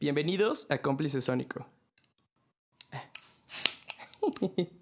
Bienvenidos a Cómplice Sónico.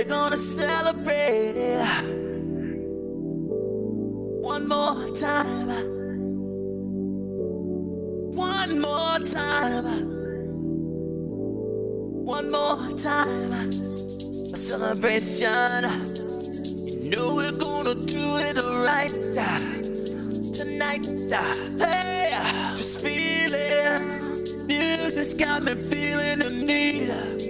We're gonna celebrate it one more time. One more time. One more time. A celebration. You know we're gonna do it right tonight. Hey, just feeling. Music's got me feeling the need.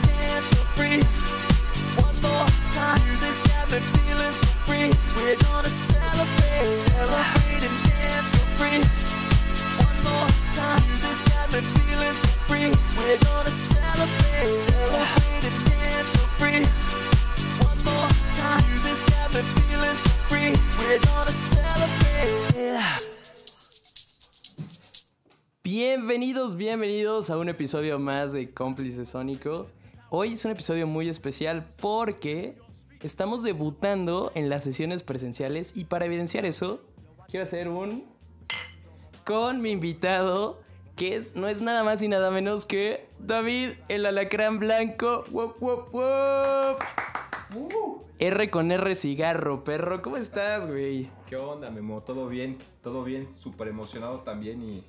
Bienvenidos, bienvenidos a un episodio más de Cómplice Sónico. Hoy es un episodio muy especial porque estamos debutando en las sesiones presenciales y para evidenciar eso, quiero hacer un con mi invitado que es, no es nada más y nada menos que David el alacrán blanco. ¡Wop, wop, wop! R con R cigarro, perro. ¿Cómo estás, güey? ¿Qué onda, Memo? ¿Todo bien? ¿Todo bien? Súper emocionado también y,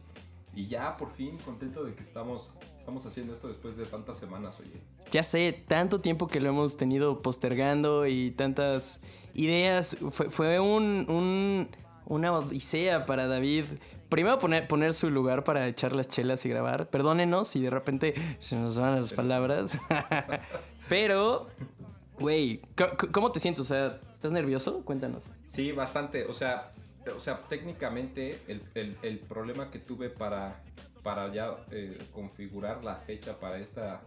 y ya por fin contento de que estamos, estamos haciendo esto después de tantas semanas, oye. Ya sé, tanto tiempo que lo hemos tenido postergando y tantas ideas. Fue, fue un, un- una odisea para David primero poner, poner su lugar para echar las chelas y grabar. Perdónenos si de repente se nos van las palabras. Pero, güey, ¿cómo te sientes? O sea, ¿estás nervioso? Cuéntanos. Sí, bastante. O sea, o sea técnicamente el, el- el problema que tuve para, para ya eh, configurar la fecha para esta,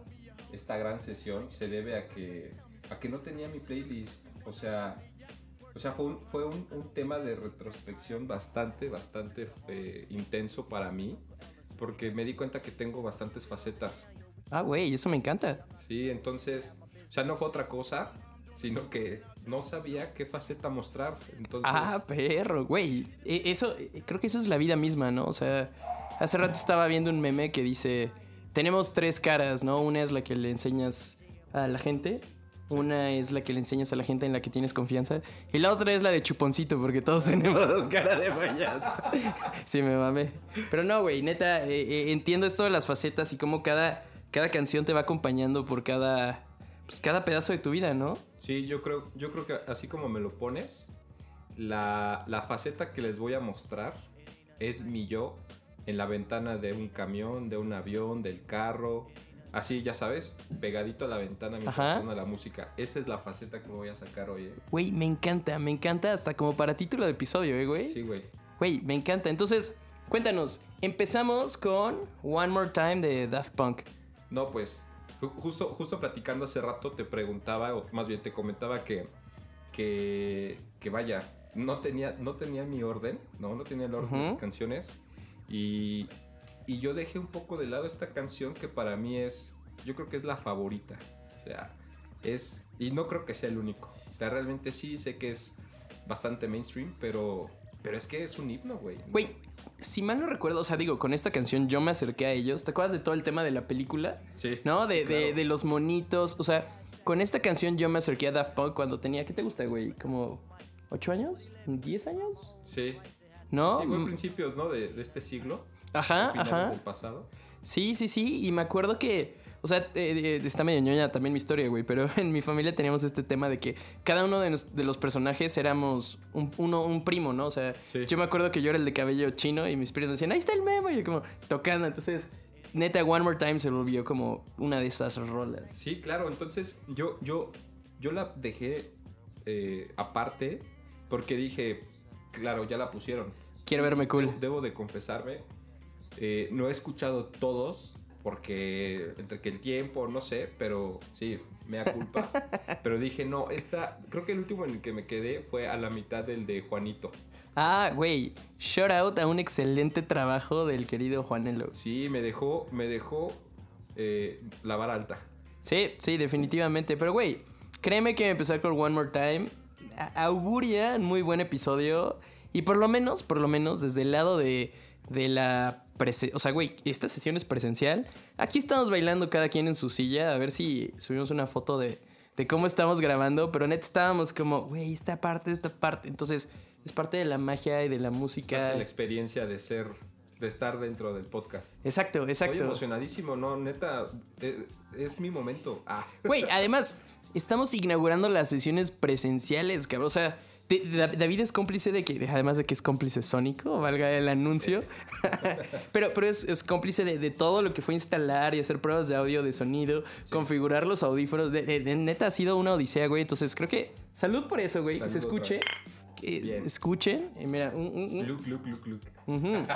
esta gran sesión se debe a que, a que no tenía mi playlist. O sea, o sea fue, un, fue un, un tema de retrospección bastante, bastante eh, intenso para mí. Porque me di cuenta que tengo bastantes facetas. Ah, güey, eso me encanta. Sí, entonces, o sea, no fue otra cosa, sino que no sabía qué faceta mostrar. Entonces, Ah, perro, güey. E- Eso, eh, creo que eso es la vida misma, ¿no? O sea, hace rato estaba viendo un meme que dice, tenemos tres caras, ¿no? Una es la que le enseñas a la gente, una es la que le enseñas a la gente en la que tienes confianza, y la otra es la de chuponcito, porque todos tenemos dos caras de payaso. sí, me mamé. Pero no, güey, neta, eh, eh, entiendo esto de las facetas y cómo cada, cada canción te va acompañando por cada, pues, cada pedazo de tu vida, ¿no? Sí, yo creo, yo creo que así como me lo pones, la, la faceta que les voy a mostrar es mi yo en la ventana de un camión, de un avión, del carro. Así, ya sabes, pegadito a la ventana mientras suena la música. Esa es la faceta que me voy a sacar hoy. ¿eh? Güey, me encanta, me encanta hasta como para título de episodio, ¿eh, güey? Sí, güey. Güey, me encanta. Entonces, cuéntanos, empezamos con One More Time de Daft Punk. No, pues justo, justo platicando hace rato te preguntaba, o más bien te comentaba que, que, que vaya, no tenía, no tenía mi orden, no, no tenía el orden de las canciones. Y, y yo dejé un poco de lado esta canción que para mí es, yo creo que es la favorita. O sea, es, y no creo que sea el único. O sea, realmente sí sé que es bastante mainstream, pero, pero es que es un himno, güey. Güey, si mal no recuerdo, o sea, digo, con esta canción yo me acerqué a ellos. ¿Te acuerdas de todo el tema de la película? Sí. ¿No? De, de- de los monitos. O sea, con esta canción yo me acerqué a Daft Punk cuando tenía, ¿qué te gusta, güey? ¿Como 8 años? ¿10 años? Sí. ¿No? Sí, fue Mm, principios, ¿no? De, de este siglo. Ajá, ajá. del pasado. Sí, sí, sí. Y me acuerdo que. O sea, eh, eh, está medio ñoña también mi historia, güey. Pero en mi familia teníamos este tema de que cada uno de, nos- de los personajes éramos un, uno, un primo, ¿no? O sea, Sí. yo me acuerdo que yo era el de cabello chino y mis primos decían, ahí está el memo. Y yo como tocando. Entonces, neta, One More Time se volvió como una de esas rolas. Sí, claro. Entonces yo, yo, yo la dejé eh, aparte porque dije, claro, ya la pusieron. Quiero verme cool. Debo de confesarme, eh, no he escuchado todos porque entre que el tiempo, no sé, pero sí, me da culpa. pero dije, no, esta, creo que el último en el que me quedé fue a la mitad del de Juanito. Ah, güey. Shout out a un excelente trabajo del querido Juanelo. Sí, me dejó, me dejó eh, la vara alta. Sí, sí, definitivamente. Pero, güey, créeme que empezar con One More Time a- auguria un muy buen episodio. Y por lo menos, por lo menos, desde el lado de, de la... prese- o sea, güey, esta sesión es presencial. Aquí estamos bailando cada quien en su silla. A ver si subimos una foto de, de cómo estamos grabando. Pero neta estábamos como, güey, esta parte, esta parte. Entonces, es parte de la magia y de la Es música. parte de la experiencia de ser, de estar dentro del podcast. Exacto, Estoy exacto. emocionadísimo, no, neta, eh, es mi momento. Ah, Güey, además, estamos inaugurando las sesiones presenciales, cabrón. O sea, David es cómplice de que, además de que es cómplice sónico, valga el anuncio. pero pero es, es cómplice de, de todo lo que fue instalar y hacer pruebas de audio, de sonido, configurar los audífonos. De, neta, ha sido una odisea, güey. Entonces, creo que salud por eso, güey. Que se escuche. Que escuchen. Eh, mira, un- un- un- look, look, look, look.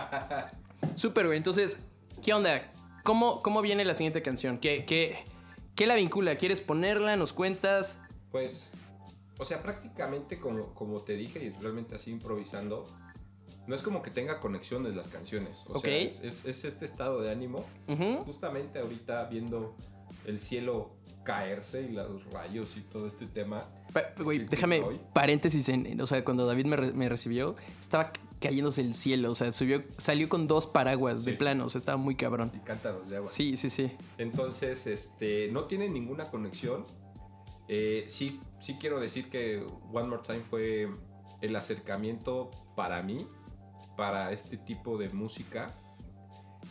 Súper, güey. Entonces, ¿qué onda? ¿Cómo, cómo viene la siguiente canción? ¿Qué, qué, ¿Qué la vincula? ¿Quieres ponerla? ¿Nos cuentas? Pues, o sea, prácticamente como, como te dije y realmente así improvisando, no es como que tenga conexiones las canciones. O Ok. sea, es, es- es este estado de ánimo. Ujú. Justamente ahorita viendo el cielo caerse y los rayos y todo este tema. Güey, ¿Qué- qué déjame hoy? paréntesis en, en- o sea, cuando David me, re- me recibió, estaba ca- cayéndose el cielo, o sea, subió, salió con dos paraguas de Sí. plano, o sea, estaba muy cabrón. Y cántaros de agua. Sí, sí, sí. Entonces, este, no tiene ninguna conexión. Eh, sí, sí quiero decir que One More Time fue el acercamiento para mí, para este tipo de música.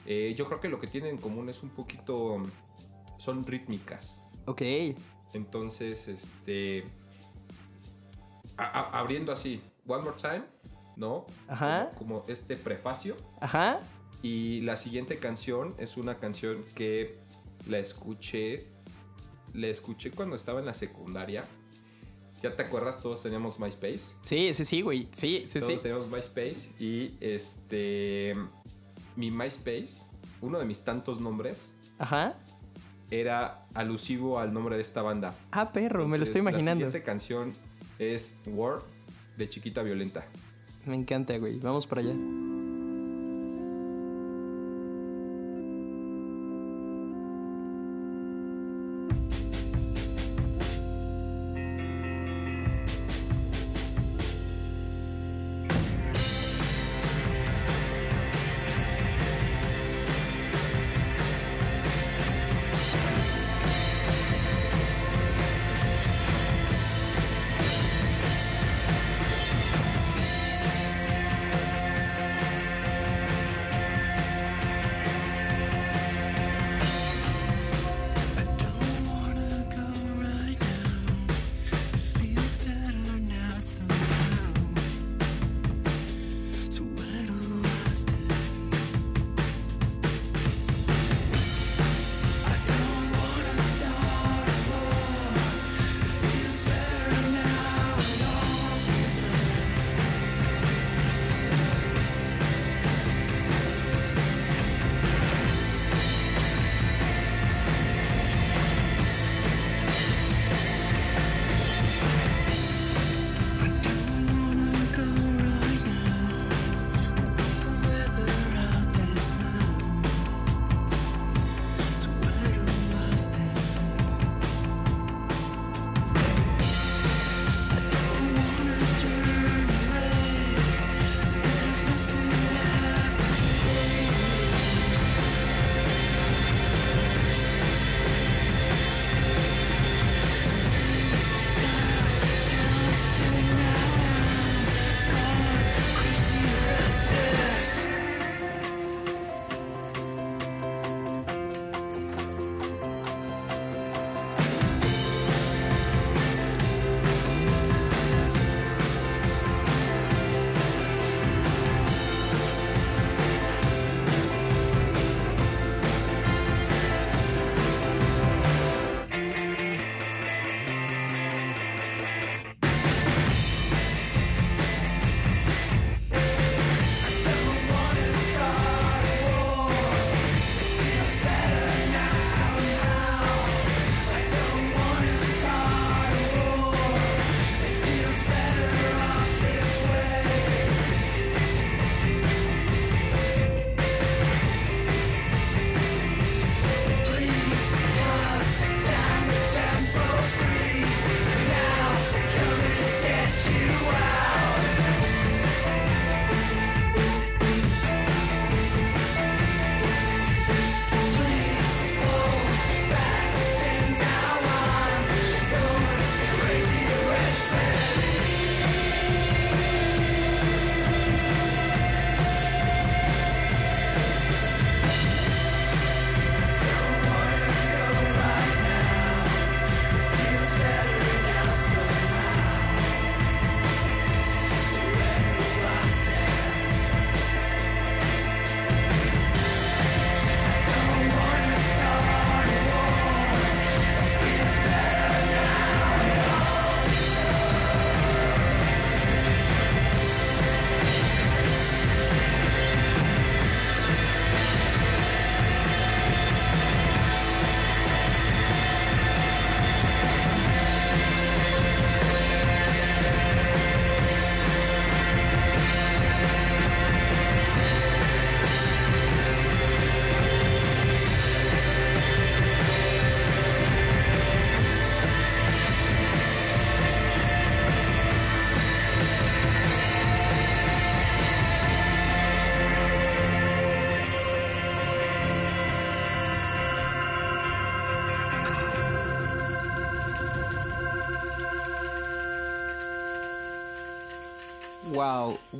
Eh, yo creo que lo que tienen en común es un poquito, son rítmicas. Ok. Entonces, este, a- a- abriendo así, One More Time, ¿no? Ajá. Como, como este prefacio. Ajá. Y la siguiente canción es una canción que la escuché. La escuché cuando estaba en la secundaria. ¿Ya te acuerdas? Todos teníamos MySpace. Sí, sí, sí, güey. Sí, sí, Todos sí. teníamos MySpace. Y este. Mi MySpace, uno de mis tantos nombres, Ajá. era alusivo al nombre de esta banda. Ah, perro, me lo estoy imaginando. La siguiente canción es War de Chiquita Violenta. Me encanta, güey. Vamos para allá.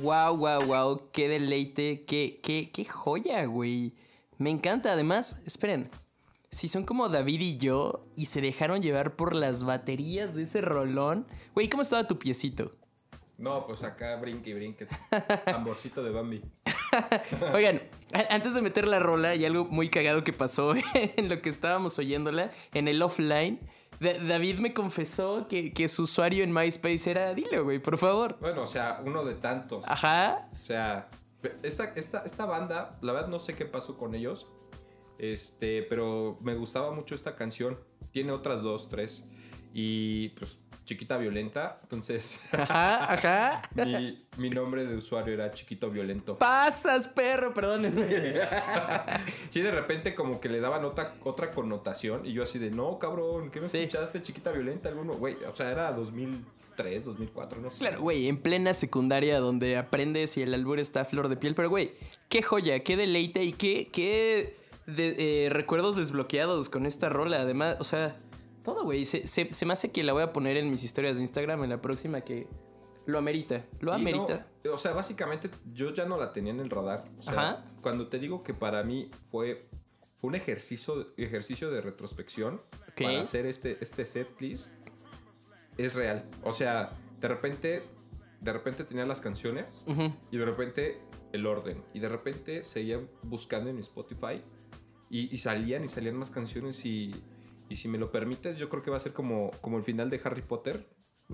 Wow, wow, wow. Qué deleite, qué, qué, qué joya, güey. Me encanta. Además, esperen. Si son como David y yo y se dejaron llevar por las baterías de ese rolón. Güey, ¿cómo estaba tu piecito? No, pues acá brinque y brinque. Tamborcito de Bambi. Oigan, antes de meter la rola, y algo muy cagado que pasó en lo que estábamos oyéndola, en el offline, David me confesó que, que su usuario en MySpace era Dilo, güey, por favor. Bueno, o sea, uno de tantos. Ajá. O sea, esta, esta, esta banda, la verdad no sé qué pasó con ellos. Este, pero me gustaba mucho esta canción. Tiene otras dos, tres. Y pues, chiquita violenta. Entonces, Ajá, ajá. mi, mi nombre de usuario era Chiquito Violento. Pasas, perro, perdónenme. Sí, de repente como que le daban otra, otra connotación. Y yo así de, no, cabrón, ¿qué me Sí. escuchaste, Chiquita Violenta? Alguno, güey, o sea, era 2003, 2004, no sé. Claro, güey, en plena secundaria donde aprendes y el albur está a flor de piel. Pero, güey, qué joya, qué deleite y qué, qué de- eh, recuerdos desbloqueados con esta rola. Además, o sea, todo, güey. Se, se- se me hace que la voy a poner en mis historias de Instagram en la próxima que lo amerita. Lo Sí, amerita. no, o sea, básicamente yo ya no la tenía en el radar. O sea, Ajá. cuando te digo que para mí fue, fue un ejercicio, ejercicio de retrospección para hacer este, este set list, es real. O sea, de repente, de repente tenía las canciones y de repente el orden. Y de repente seguía buscando en mi Spotify y, y salían y salían más canciones y, y si me lo permites, yo creo que va a ser como, como el final de Harry Potter.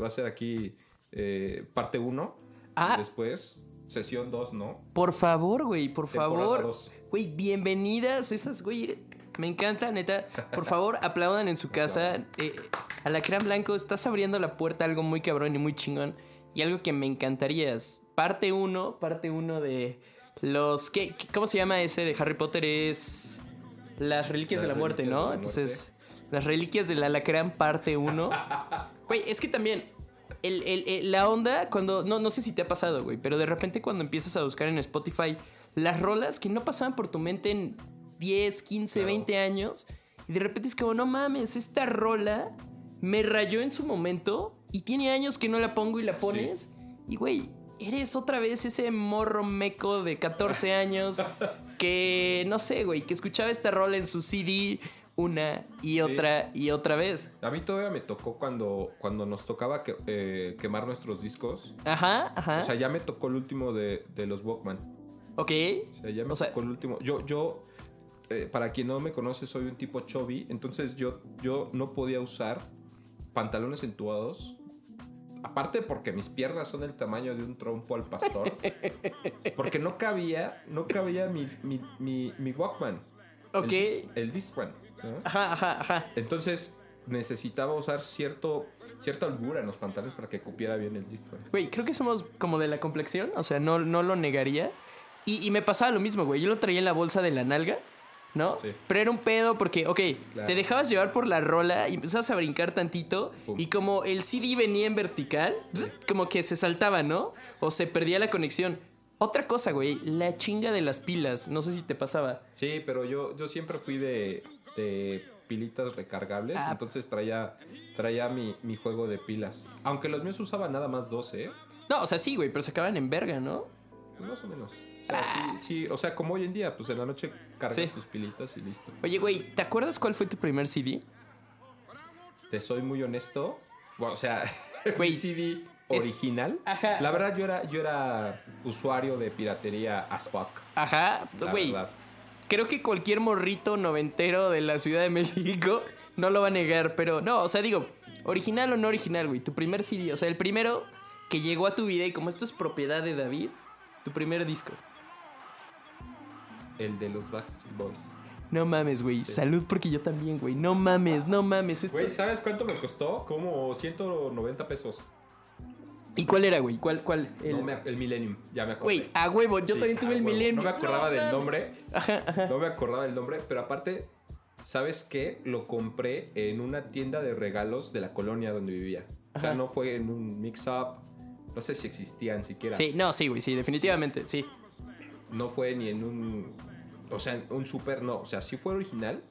Va a ser aquí eh, parte 1. Ah. Después, sesión 2, ¿no? Por favor, güey, por Temporada favor. Güey, bienvenidas esas, güey. Me encanta, neta. Por favor, aplaudan en su casa. Eh, Alacrán Blanco, estás abriendo la puerta a algo muy cabrón y muy chingón. Y algo que me encantaría es parte 1, parte 1 de los... ¿qué, ¿Cómo se llama ese de Harry Potter? Es... Las Reliquias de la Muerte, ¿no? la Entonces, las Reliquias del Alacrán, parte 1. Güey, es que también... el- el- el- la onda cuando... No, no sé si te ha pasado, güey, pero de repente cuando empiezas a buscar en Spotify las rolas que no pasaban por tu mente en 10, 15, Claro. 20 años, y de repente es como, no mames, esta rola me rayó en su momento y tiene años que no la pongo y la pones. Y güey, eres otra vez ese morro meco de 14 años que, no sé, güey, que escuchaba esta rola en su CD una y otra y otra vez. A mí todavía me tocó cuando, cuando nos tocaba que- eh, quemar nuestros discos. Ajá, ajá. O sea, ya me tocó el último de, de los Walkman. ok. O sea, ya me O sea- tocó el último. Yo, yo eh, para quien no me conoce, soy un tipo chubby. Entonces yo, yo no podía usar pantalones entubados. Aparte porque mis piernas son del tamaño de un trompo al pastor. porque no cabía, no cabía mi, mi, mi, mi Walkman. Ok. El, el Discman. ¿No? Ajá, ajá, ajá. Entonces necesitaba usar cierto, cierta holgura en los pantalones para que cupiera bien el Discman. Güey, creo que somos como de la complexión, o sea, no, no lo negaría. Y, y me pasaba lo mismo, güey. Yo lo traía en la bolsa de la nalga, ¿no? Sí. Pero era un pedo porque, ok, Claro. te dejabas llevar por la rola y empezabas a brincar tantito. Pum. Y como el CD venía en vertical, como que se saltaba, ¿no? O se perdía la conexión. Otra cosa, güey, la chinga de las pilas. No sé si te pasaba. Sí, pero yo, yo siempre fui de, de pilitas recargables, Ah. entonces traía, traía mi, mi juego de pilas. Aunque los míos usaban nada más 12, ¿eh? No, o sea, sí, güey, pero se acaban en verga, ¿no? Pues más o menos. O sea, sí, sí, o sea, como hoy en día, pues en la noche cargas Sí. tus pilitas y listo. Oye, güey, ¿te acuerdas cuál fue tu primer CD? Te soy muy honesto. Bueno, o sea, Güey, CD es- original. Ajá. La verdad, yo era, yo era usuario de piratería as fuck. Ajá, La güey. verdad. Creo que cualquier morrito noventero de la Ciudad de México no lo va a negar, pero no, o sea, digo, original o no original, güey. Tu primer CD, o sea, el primero que llegó a tu vida y como esto es propiedad de David, tu primer disco. El de los Backstreet Boys. No mames, güey. Salud porque yo también, güey. No mames, no mames. esto- Güey, ¿sabes cuánto me costó? Como 190 pesos. ¿Y cuál era, güey? ¿Cuál, cuál? El... No, me- el Millennium, ya me acordé. Güey, a huevo, yo Sí, también tuve el huevo. milenio. No me acordaba del nombre. Ajá, ajá. No me acordaba del nombre, pero aparte, ¿sabes qué? Lo compré en una tienda de regalos de la colonia donde vivía. O sea, Ajá. no fue en un mix-up. No sé si existían siquiera. Sí, no, sí, güey, sí, definitivamente, sí. No fue ni en un. O sea, un super, no. O sea, sí fue original.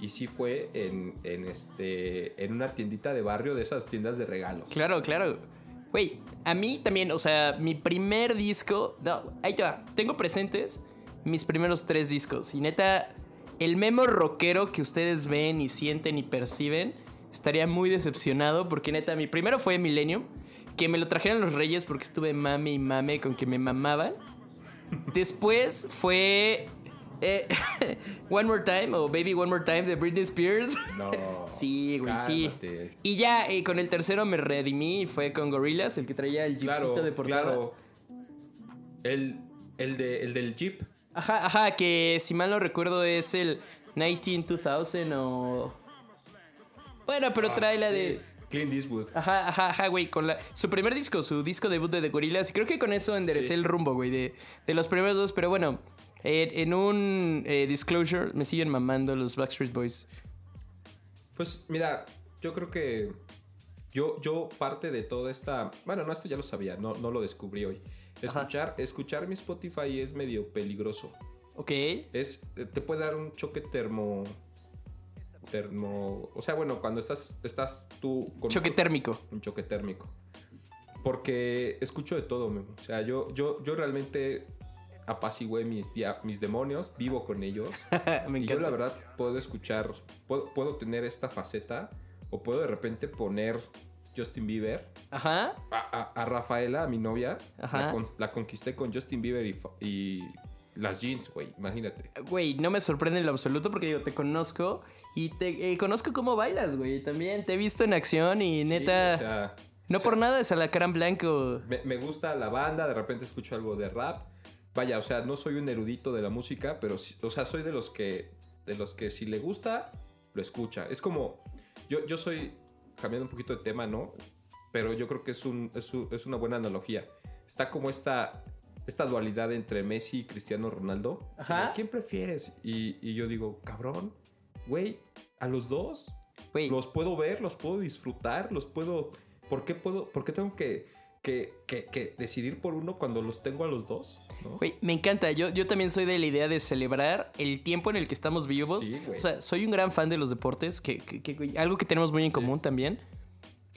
Y sí fue en, en este. En una tiendita de barrio de esas tiendas de regalos. Claro, claro. Güey, a mí también, o sea, mi primer disco. No, ahí te va. Tengo presentes mis primeros tres discos. Y neta, el memo rockero que ustedes ven y sienten y perciben, estaría muy decepcionado porque neta, mi primero fue Millennium. que me lo trajeran los reyes porque estuve mame y mame con que me mamaban. Después fue eh, One More Time o Baby One More Time de Britney Spears. No. sí, güey, sí. cálmate. Y ya eh, con el tercero me redimí y fue con Gorillaz, el que traía el Claro, jeepcito de portada. claro. El, el, de, el del Jeep. Ajá, ajá, que si mal no recuerdo es el 19-2000 o... Bueno, pero trae la de... Clint Eastwood. Ajá, ajá, ajá, güey, con la, su primer disco, su disco debut de The Gorillaz. Creo que con eso enderecé Sí. el rumbo, güey, de, de los primeros dos. Pero bueno, eh, en un eh, disclosure me siguen mamando los Backstreet Boys. Pues mira, yo creo que yo, yo parte de toda esta... Bueno, no, esto ya lo sabía, no, no lo descubrí hoy. Escuchar, escuchar mi Spotify es medio peligroso. Ok. Es, te puede dar un choque termo... Termo... O sea, bueno, cuando estás, estás tú con... Choque térmico. un choque térmico. Porque escucho de todo, Memo. O sea, yo, yo, yo realmente apacigué mis, mis demonios, vivo con ellos. me y yo la verdad puedo escuchar, puedo, puedo tener esta faceta o puedo de repente poner Justin Bieber. Ajá. A, a- a Rafaela, a mi novia, Ajá. la, con- la conquisté con Justin Bieber y, y las jeans, güey, imagínate. Güey, no me sorprende en lo absoluto porque digo, te conozco y te eh, conozco cómo bailas, güey. También te he visto en acción y neta, Sí, o sea, no por nada es Alacrán Blanco. Me, me gusta la banda, de repente escucho algo de rap. Vaya, o sea, no soy un erudito de la música, pero o sea, soy de los que de los que si le gusta, lo escucha. Es como yo, yo soy cambiando un poquito de tema, ¿no? Pero yo creo que es un, es, un- es una buena analogía. Está como esta esta dualidad entre Messi y Cristiano Ronaldo. Ajá. ¿Quién prefieres? Y, y yo digo, cabrón, güey, a los dos Güey, los puedo ver, los puedo disfrutar, los puedo. ¿Por qué puedo? ¿Por qué tengo que, que, que- que decidir por uno cuando los tengo a los dos? ¿no? Me encanta. Yo, yo también soy de la idea de celebrar el tiempo en el que estamos vivos. Sí, güey. o sea, soy un gran fan de los deportes, que, que- algo que tenemos muy en común también.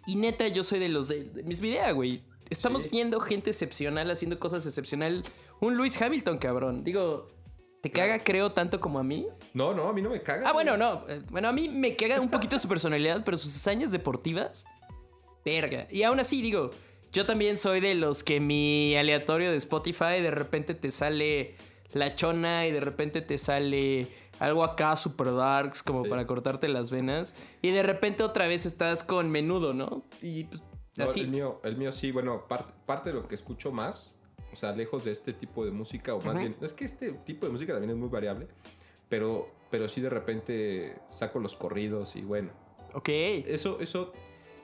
Y neta, yo soy de los de, de mis videos, güey. Estamos Sí. viendo gente excepcional haciendo cosas excepcional. Un Lewis Hamilton, cabrón. Digo, ¿te caga, creo, tanto como a mí? No, no, a mí no me caga. Ah, güey. bueno, no. eh, Bueno, a mí me caga un poquito su personalidad, pero sus hazañas deportivas, verga. Y aún así, digo, yo también soy de los que mi aleatorio de Spotify de repente te sale la chona y de repente te sale algo acá super darks como Sí. para cortarte las venas y de repente otra vez estás con menudo, ¿no? Y pues No, así. el, mío, el mío sí, bueno, parte, parte de lo que escucho más, o sea, lejos de este tipo de música, o más bien, es que este tipo de música también es muy variable, pero, pero sí de repente saco los corridos y bueno, Ok. eso, eso,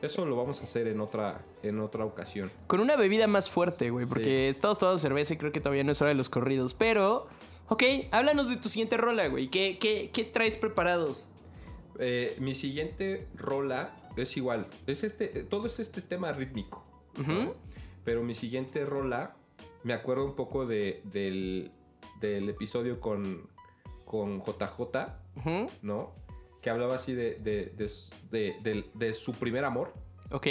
eso lo vamos a hacer en otra, en otra ocasión. Con una bebida más fuerte, güey, porque estamos tomando cerveza y creo que todavía no es hora de los corridos. Pero, ok, háblanos de tu siguiente rola, güey. ¿Qué, qué, qué traes preparados? Eh, mi siguiente rola es igual. Es este, todo es este tema rítmico. Pero mi siguiente rola, me acuerdo un poco de, del, del episodio con, con JJ, ¿no? Que hablaba así de, de, de, de- su primer amor. Ok.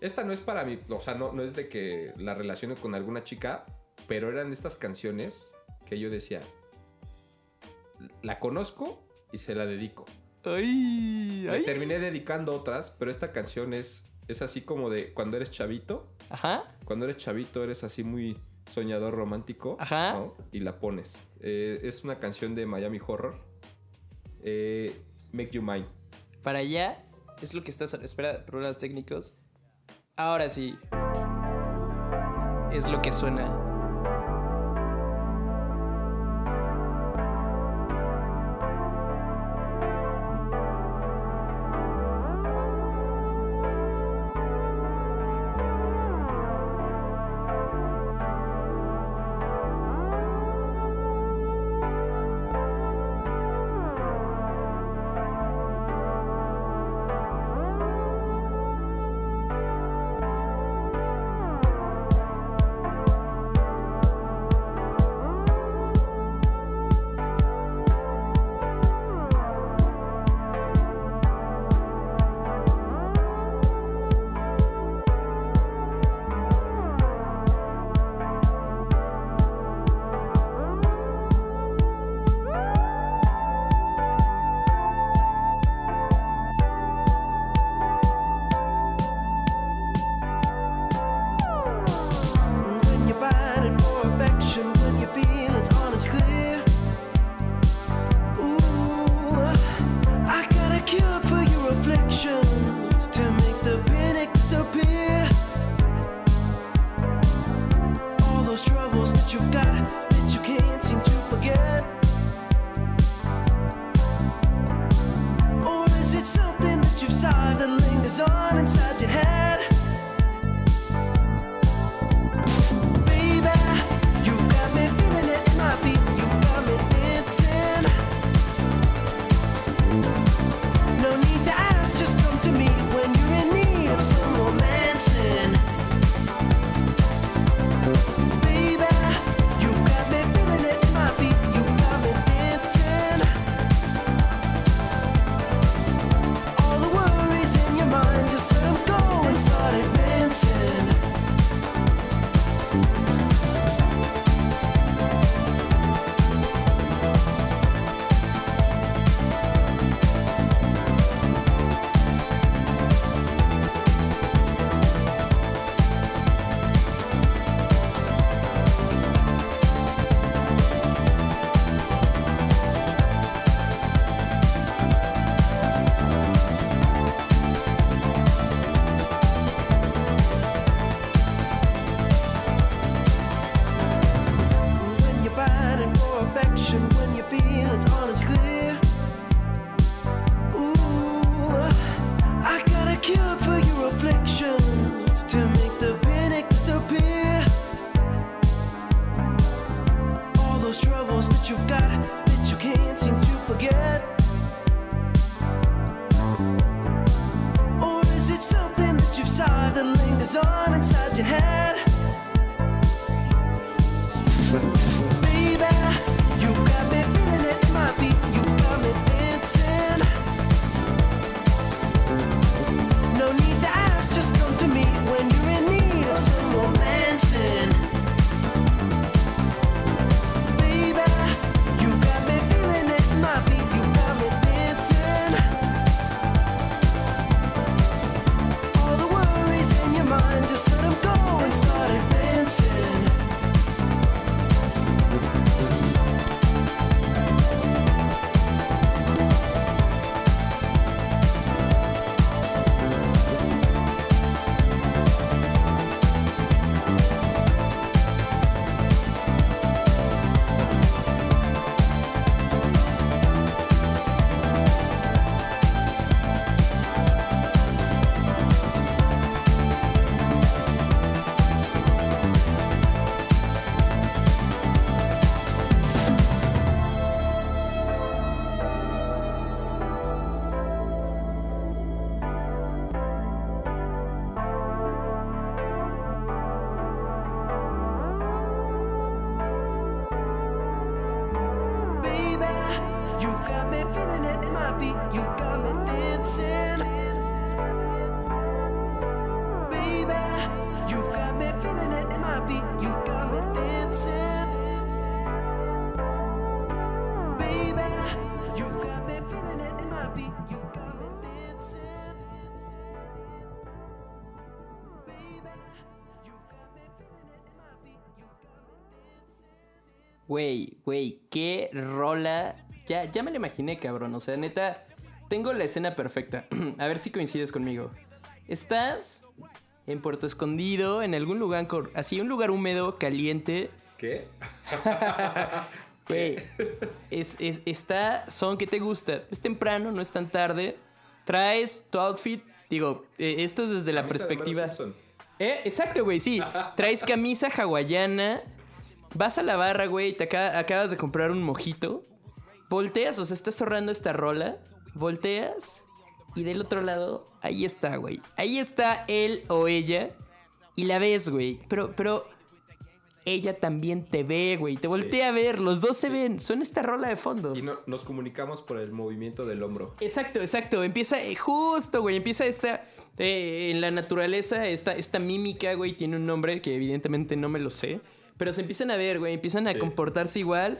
Esta no es para mí, o sea, no, no es de que la relacione con alguna chica, pero eran estas canciones que yo decía, la conozco y se la dedico. Ay, Me ay. terminé dedicando otras, pero esta canción es, es así como de cuando eres chavito. Ajá. Cuando eres chavito eres así muy soñador romántico. Ajá. ¿no? Y la pones. Eh, es una canción de Miami Horror. Eh, Make You Mine. Para allá es lo que estás. Espera, problemas técnicos. Ahora sí. Es lo que suena. Güey, qué rola. Ya, ya me la imaginé, cabrón. O sea, neta, tengo la escena perfecta. A ver si coincides conmigo. Estás en Puerto Escondido, en algún lugar, así, un lugar húmedo, caliente. ¿Qué? Güey, es, es- está, son que te gusta. Es temprano, no es tan tarde. Traes tu outfit. Digo, eh, esto es desde la de perspectiva. Simpson. Eh, exacto, güey, sí. Traes camisa hawaiana. Vas a la barra, güey, y te aca- acabas de comprar un mojito. Volteas, o sea, estás ahorrando esta rola. Volteas. Y del otro lado, ahí está, güey. Ahí está él o ella. Y la ves, güey. Pero, pero. Ella también te ve, güey. Te voltea a ver. Los dos se ven. Suena esta rola de fondo. Y no- nos comunicamos por el movimiento del hombro. Exacto, exacto. Empieza eh, justo, güey. Empieza esta. eh, en la naturaleza, esta, esta mímica, güey, tiene un nombre que evidentemente no me lo sé. Pero se empiezan a ver, güey. Empiezan a Sí. comportarse igual.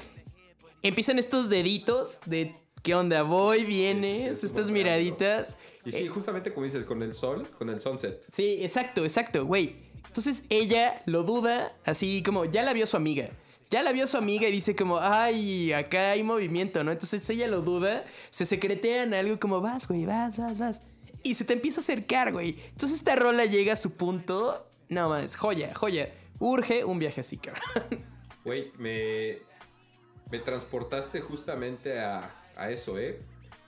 Empiezan estos deditos de. ¿Qué onda? Voy, vienes, sí, estas miraditas. Y sí, justamente como dices, con el sol, con el sunset. Sí, exacto, exacto, güey. Entonces ella lo duda, así como ya la vio su amiga. Ya la vio su amiga y dice como, ay, acá hay movimiento, ¿no? Entonces ella lo duda, se secretean algo como, vas, güey, vas, vas, vas. Y se te empieza a acercar, güey. Entonces esta rola llega a su punto, no más, joya, joya. Urge un viaje así, cabrón. Güey, me, me transportaste justamente a, a eso, ¿eh?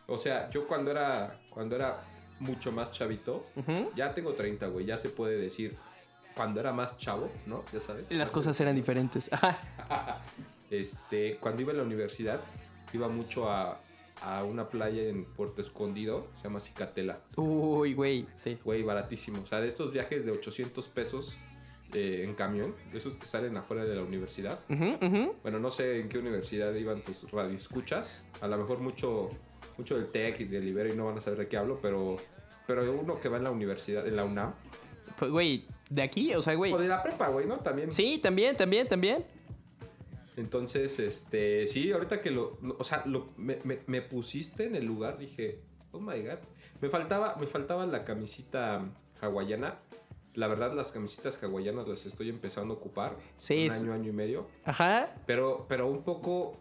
O sea, yo cuando era, cuando era mucho más chavito, ya tengo 30, güey, ya se puede decir. Cuando era más chavo, ¿no? Ya sabes. Las Hace- cosas eran diferentes. Este, cuando iba a la universidad, iba mucho a, a una playa en Puerto Escondido, se llama Cicatela. Uy, güey, sí. Güey, baratísimo. O sea, de estos viajes de 800 pesos eh, en camión, esos que salen afuera de la universidad. Bueno, no sé en qué universidad iban tus radioescuchas. A lo mejor mucho, mucho del TEC y del Ibero y no van a saber de qué hablo, pero, pero uno que va en la universidad, en la UNAM. Pues, güey, de aquí, o sea, güey. O de la prepa, güey, ¿no? También. Sí, también, también, también. Entonces, este, sí, ahorita que lo, lo- o sea, lo- me, me- me pusiste en el lugar, dije, oh my god. Me faltaba, me faltaba la camisita hawaiana. La verdad, las camisitas hawaianas las estoy empezando a ocupar. Sí, Un año, año y medio. Ajá. Pero, pero un poco,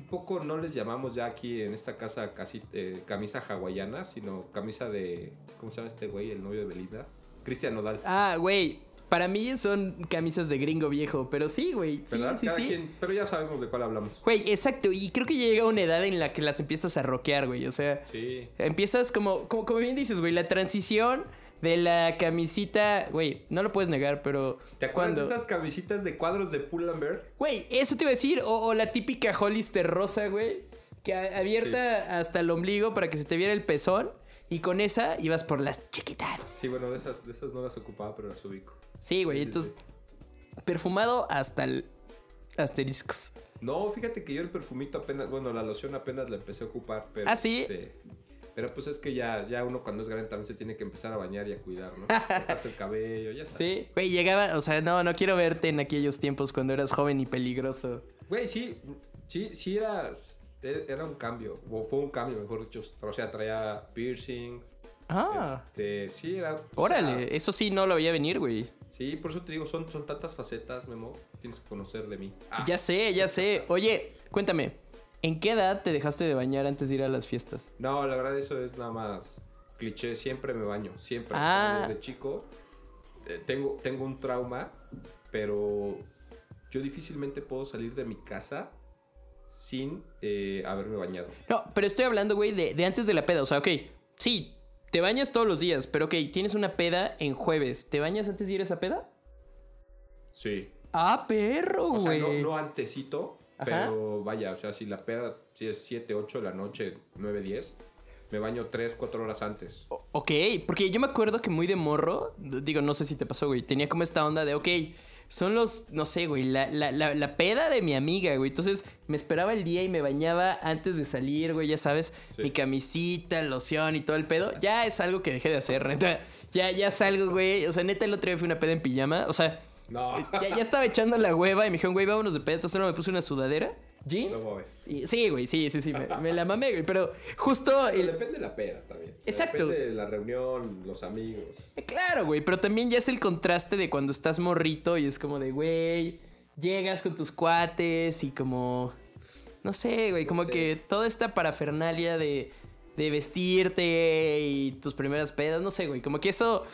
un poco no les llamamos ya aquí en esta casa casi, eh, camisa hawaiana, sino camisa de, ¿cómo se llama este güey? El novio de Belinda. Cristian Nodal. Ah, güey. Para mí son camisas de gringo viejo, pero sí, güey. Sí, sí, Cada sí. quien- pero ya sabemos de cuál hablamos. Güey, exacto. Y creo que llega una edad en la que las empiezas a rockear, güey. O sea, Sí. empiezas como, como, como bien dices, güey, la transición de la camisita, güey, no lo puedes negar, pero ¿Te acuerdas cuando... de esas camisitas de cuadros de Pull&Bear? Güey, eso te iba a decir, o, o la típica Hollister rosa, güey, que abierta hasta el ombligo para que se te viera el pezón, y con esa ibas por las chiquitas. Sí, bueno, de esas, de esas no las ocupaba, pero las ubico. Sí, güey, entonces, perfumado hasta el asteriscos. No, fíjate que yo el perfumito apenas, bueno, la loción apenas la empecé a ocupar, pero... ¿Ah, sí? este, pero pues es que ya, ya uno cuando es grande también se tiene que empezar a bañar y a cuidar, ¿no? Cortarse el cabello, ya sabes. Sí, güey, llegaba, o sea, no, no quiero verte en aquellos tiempos cuando eras joven y peligroso. Güey, sí, sí, sí era, era un cambio, o fue un cambio, mejor dicho. O sea, traía piercings. Ah, Este, sí, era. órale, sea, eso sí no lo veía venir, güey. sí, por eso te digo, son, son tantas facetas, Memo. Tienes que conocer de mí. Ah, Ya sé, ya sé. Oye, cuéntame, ¿en qué edad te dejaste de bañar antes de ir a las fiestas? No, la verdad, eso es nada más cliché. Siempre me baño, siempre. O Ah. sea, desde chico eh, tengo, tengo un trauma, pero yo difícilmente puedo salir de mi casa sin eh, haberme bañado. No, pero estoy hablando, güey, de, de antes de la peda. O sea, ok, sí, te bañas todos los días, pero ok, tienes una peda en jueves. ¿Te bañas antes de ir a esa peda? Sí. Ah, perro, O sea, güey. no, no antecito, Ajá. Pero vaya, o sea, si la peda, si es 7, 8 de la noche, 9, 10, me baño 3, 4 horas antes. O- Ok, porque yo me acuerdo que muy de morro, digo, no sé si te pasó, güey, tenía como esta onda de, ok, son los, no sé, güey, la, la, la, la peda de mi amiga, güey. Entonces me esperaba el día y me bañaba antes de salir, güey, ya sabes, Sí. mi camisita, loción y todo el pedo. Ya es algo que dejé de hacer, neta. Ya, ya salgo, güey. O sea, neta, el otro día fui una peda en pijama. O sea, No, ya, ya estaba echando la hueva y me dijeron, güey, vámonos de. Entonces solo me puse una sudadera, jeans. no mames. Y, sí, güey, sí, sí, sí, me, me la mamé, güey. Pero justo... Pero el- depende de la peda también. O sea, Exacto. Depende de la reunión, los amigos. Eh, Claro, güey, pero también ya es el contraste de cuando estás morrito y es como de, güey, llegas con tus cuates y como, no sé, güey, como sé. que toda esta parafernalia de, de vestirte y tus primeras pedas, no sé, güey, como que eso,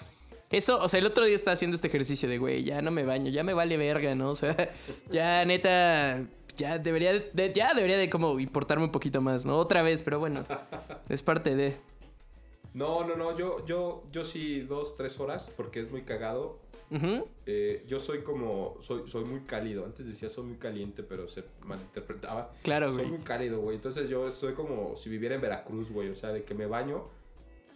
eso, o sea, el otro día estaba haciendo este ejercicio de, güey, ya no me baño, ya me vale verga, ¿no? O sea, ya neta, ya debería, de, ya debería de como importarme un poquito más, ¿no? Otra vez, pero bueno, es parte de... No, no, no, yo, yo, yo sí dos, tres horas porque es muy cagado. Eh, yo soy como, soy, soy muy cálido. Antes decía soy muy caliente, pero se malinterpretaba. Claro, Soy güey. muy cálido, güey. Entonces yo soy como si viviera en Veracruz, güey. O sea, de que me baño,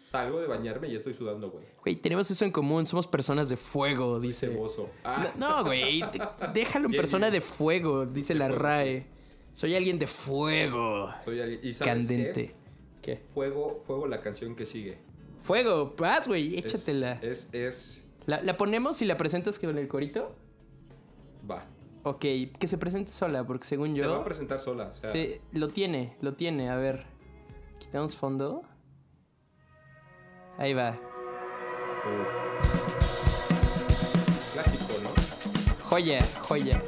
salgo de bañarme y estoy sudando, güey. Güey, tenemos eso en común, somos personas de fuego, dice. ceboso. Ah, No, güey, déjalo en persona de fuego, dice la RAE. Soy alguien de fuego. soy alguien. ¿Y sabes Candente. qué? ¿Qué? Fuego, fuego la canción que sigue. Fuego, vas, güey, échatela. Es, es, ¿La, la ponemos y la presentas con el corito? va. Ok, que se presente sola, porque según Se va a yo. presentar sola. O sea, lo tiene, lo tiene. A ver, quitamos fondo. Ahí va. Uf. Clásico, ¿no? Joya, joya.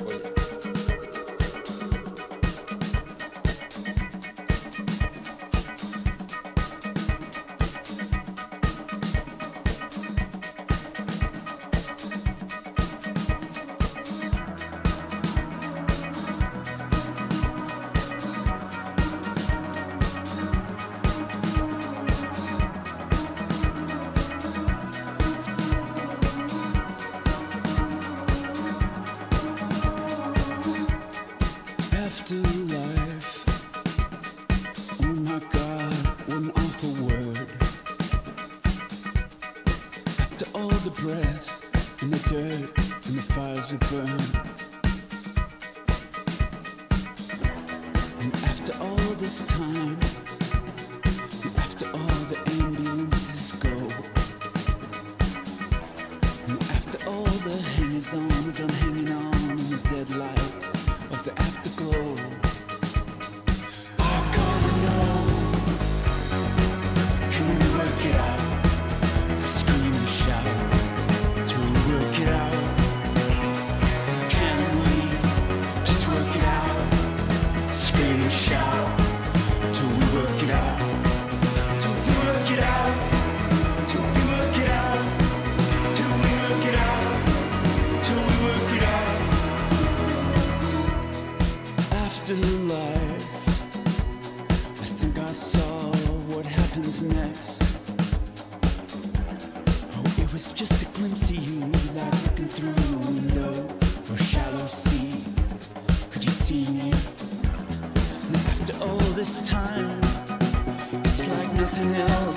will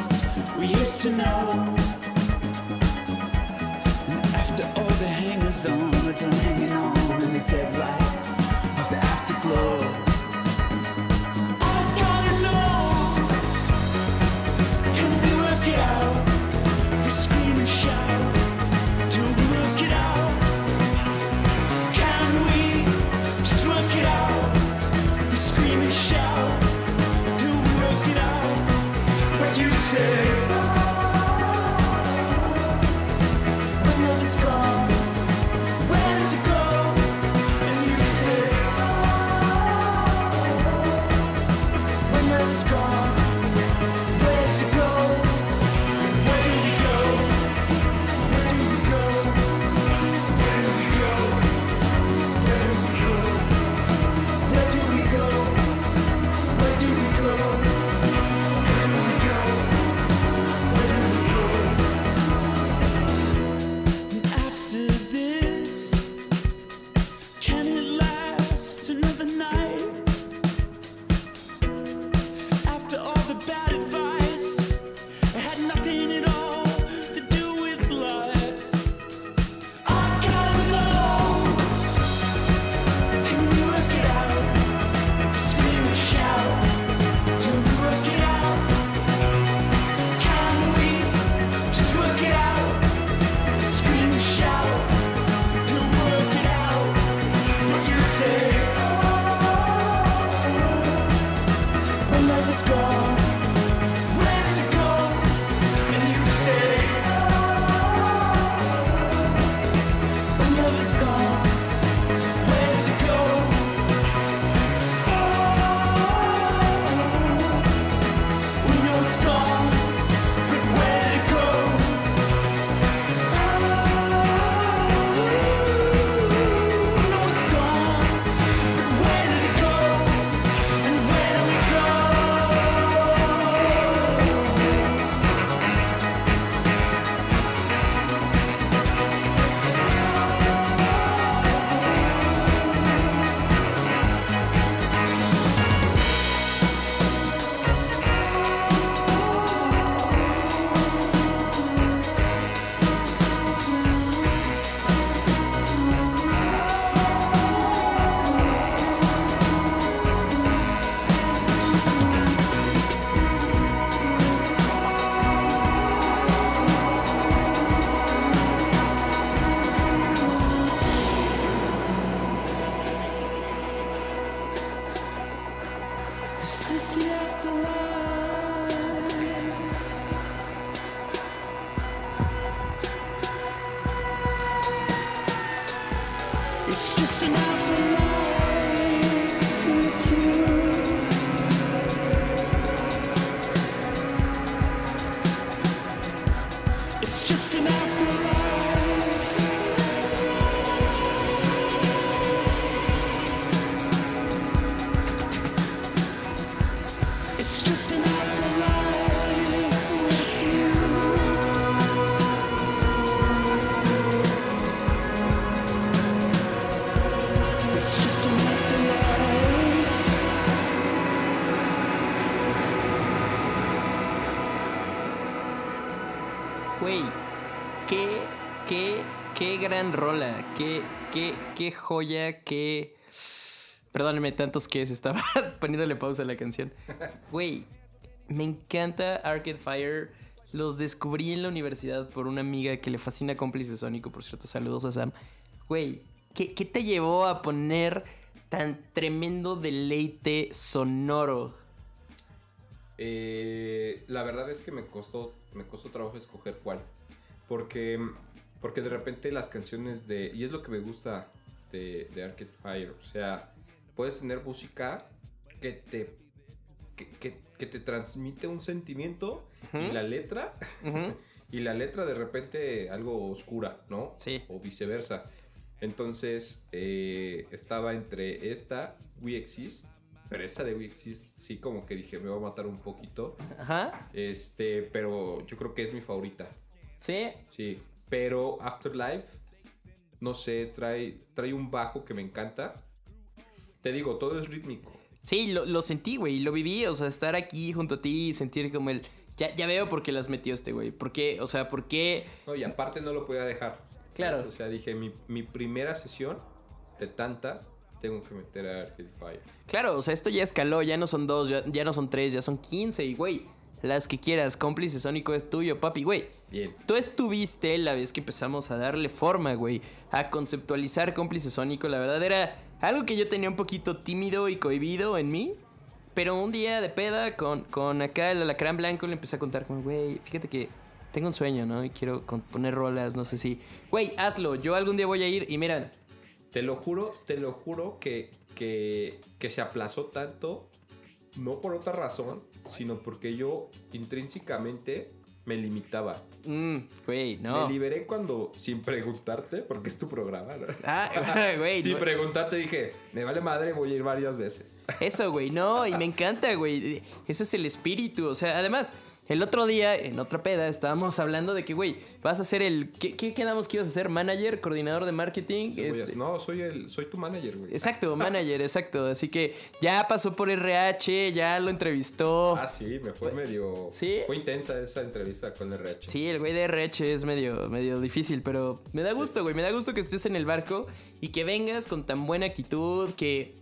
joya, qué. Perdónenme tantos que se estaba poniéndole pausa a la canción. Güey, me encanta Arcade Fire. Los descubrí en la universidad por una amiga que le fascina cómplice sónico, por cierto, saludos a Sam. Güey, ¿qué, qué te llevó a poner tan tremendo deleite sonoro? Eh, la verdad es que me costó, me costó trabajo escoger cuál. Porque, porque de repente las canciones de... Y es lo que me gusta de, de Arcade Fire. O sea, puedes tener música que te, que, que- que te transmite un sentimiento y la letra... y la letra de repente algo oscura, ¿no? Sí. O viceversa. Entonces, eh, estaba entre esta, We Exist. Pero esa de We Exist sí como que dije, me va a matar un poquito. Ajá, Este, pero yo creo que es mi favorita. sí. Sí. Pero Afterlife, no sé, trae, trae un bajo que me encanta. Te digo, todo es rítmico. Sí, lo, lo sentí, güey, lo viví, o sea, estar aquí junto a ti y sentir como el... Ya, ya veo por qué las metió este, güey. ¿Por qué? O sea, ¿por qué? No, y aparte no lo podía dejar. ¿sabes? Claro. O sea, dije, mi, mi primera sesión de tantas, tengo que meter a Arcade Fire. Claro, o sea, esto ya escaló, ya no son dos, ya, ya no son tres, ya son quince y, güey, las que quieras, cómplice sónico es tuyo, papi, güey. Bien. Tú estuviste la vez que empezamos a darle forma, güey, a conceptualizar cómplice sónico. La verdad era algo que yo tenía un poquito tímido y cohibido en mí. Pero un día de peda con, con acá el alacrán blanco le empecé a contar como, güey, fíjate que tengo un sueño, ¿no? Y quiero poner rolas, no sé si... Güey, hazlo, yo algún día voy a ir y mira, Te lo juro, te lo juro que, que, que se aplazó tanto, no por otra razón, sino porque yo intrínsecamente me limitaba. mm, güey, no. Me liberé cuando, sin preguntarte, porque es tu programa, ¿no? Ah, güey, Sin no. preguntarte dije, me vale madre, voy a ir varias veces. Eso, güey, no, y me encanta, güey. Ese es el espíritu. O sea, además, el otro día, en otra peda, estábamos hablando de que, güey, vas a ser el. ¿Qué, qué quedamos que ibas a ser? ¿Manager? ¿Coordinador de marketing? Este- No, soy, el, soy tu manager, güey. Exacto, manager, exacto. Así que ya pasó por RH, ya lo entrevistó. Ah, sí, me fue medio... ¿Sí? Fue intensa esa entrevista con RH. Sí, el güey de RH es medio, medio difícil, pero me da gusto, güey. Me da gusto que estés en el barco y que vengas con tan buena actitud, que,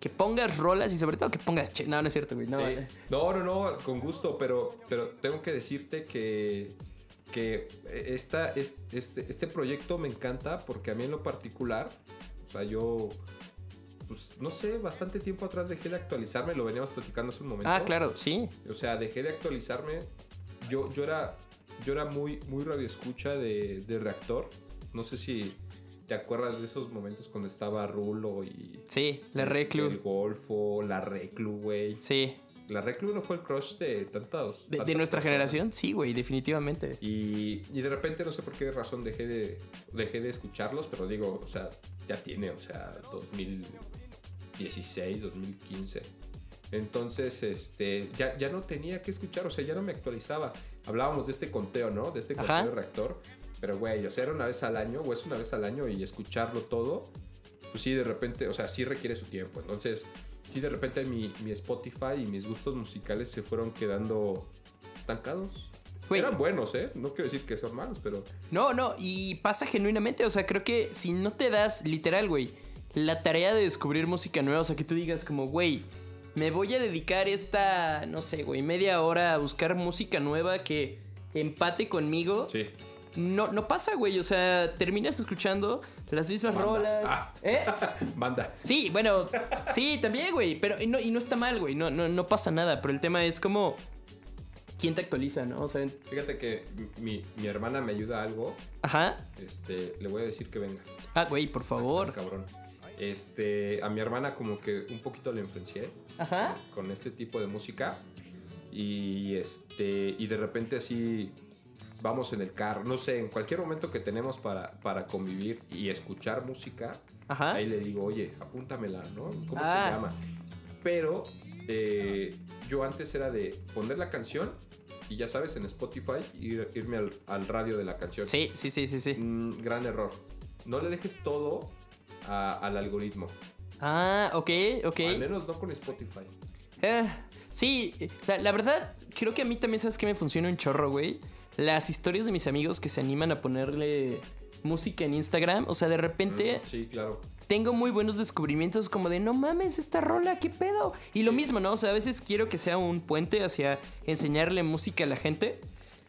que pongas rolas y sobre todo que pongas... che- No, no es cierto, güey. No, Sí. No, no, no, con gusto, pero, pero tengo que decirte que, que esta, es- este, este proyecto me encanta porque a mí en lo particular, o sea, yo, pues, no sé, bastante tiempo atrás dejé de actualizarme, lo veníamos platicando hace un momento. Ah, claro, sí. O sea, dejé de actualizarme. Yo, yo era, yo era muy, muy radioescucha de, de reactor. No sé si te acuerdas de esos momentos cuando estaba Rulo y... Sí, la este, Reclu. El Golfo, la Reclu, güey. Sí. La Reclu no fue el crush de tantos. De, de tantas nuestra personas. generación, sí, güey, definitivamente. Y, y de repente, no sé por qué razón, dejé de, dejé de escucharlos, pero digo, o sea, ya tiene, o sea, 2016, 2015. Entonces, este, ya, ya no tenía que escuchar, o sea, ya no me actualizaba. Hablábamos de este conteo, ¿no? De este conteo Ajá. de reactor. Pero, güey, era una vez al año, o es una vez al año y escucharlo todo, pues sí, de repente, o sea, sí requiere su tiempo. Entonces, sí, de repente mi, mi Spotify y mis gustos musicales se fueron quedando estancados. Güey. Eran buenos, ¿eh? No quiero decir que son malos, pero... No, no, y pasa genuinamente, o sea, creo que si no te das, literal, güey, la tarea de descubrir música nueva, o sea, que tú digas como, güey, me voy a dedicar esta, no sé, güey, media hora a buscar música nueva que empate conmigo. Sí. No, no pasa, güey, o sea, terminas escuchando las mismas rolas. Ah. ¿Eh? Banda. Sí, bueno, sí, también, güey, pero y no, y no está mal, güey, no, no, no pasa nada, pero el tema es como, ¿quién te actualiza, no? O sea, Fíjate que mi, mi hermana me ayuda a algo. ajá. Este, le voy a decir que venga. Ah, güey, por favor. Cabrón. Este, a mi hermana como que un poquito le influencié Ajá. con este tipo de música y este y de repente así vamos en el carro, no sé, en cualquier momento que tenemos para, para convivir y escuchar música, Ajá. ahí le digo, oye, apúntamela, ¿no? ¿Cómo Ah. se llama? Pero eh, yo antes era de poner la canción y ya sabes, en Spotify ir- irme al, al radio de la canción. Sí, sí, sí, sí, sí. Mm, gran error. No le dejes todo a- al algoritmo. Ah, ok, ok. Al menos no con Spotify. Eh, sí, la, la verdad, creo que a mí también sabes que me funciona un chorro, güey. Las historias de mis amigos que se animan a ponerle música en Instagram. O sea, de repente Mm, sí, claro. tengo muy buenos descubrimientos como de no mames esta rola, qué pedo. Y lo mismo, ¿no? O sea, a veces quiero que sea un puente hacia enseñarle música a la gente.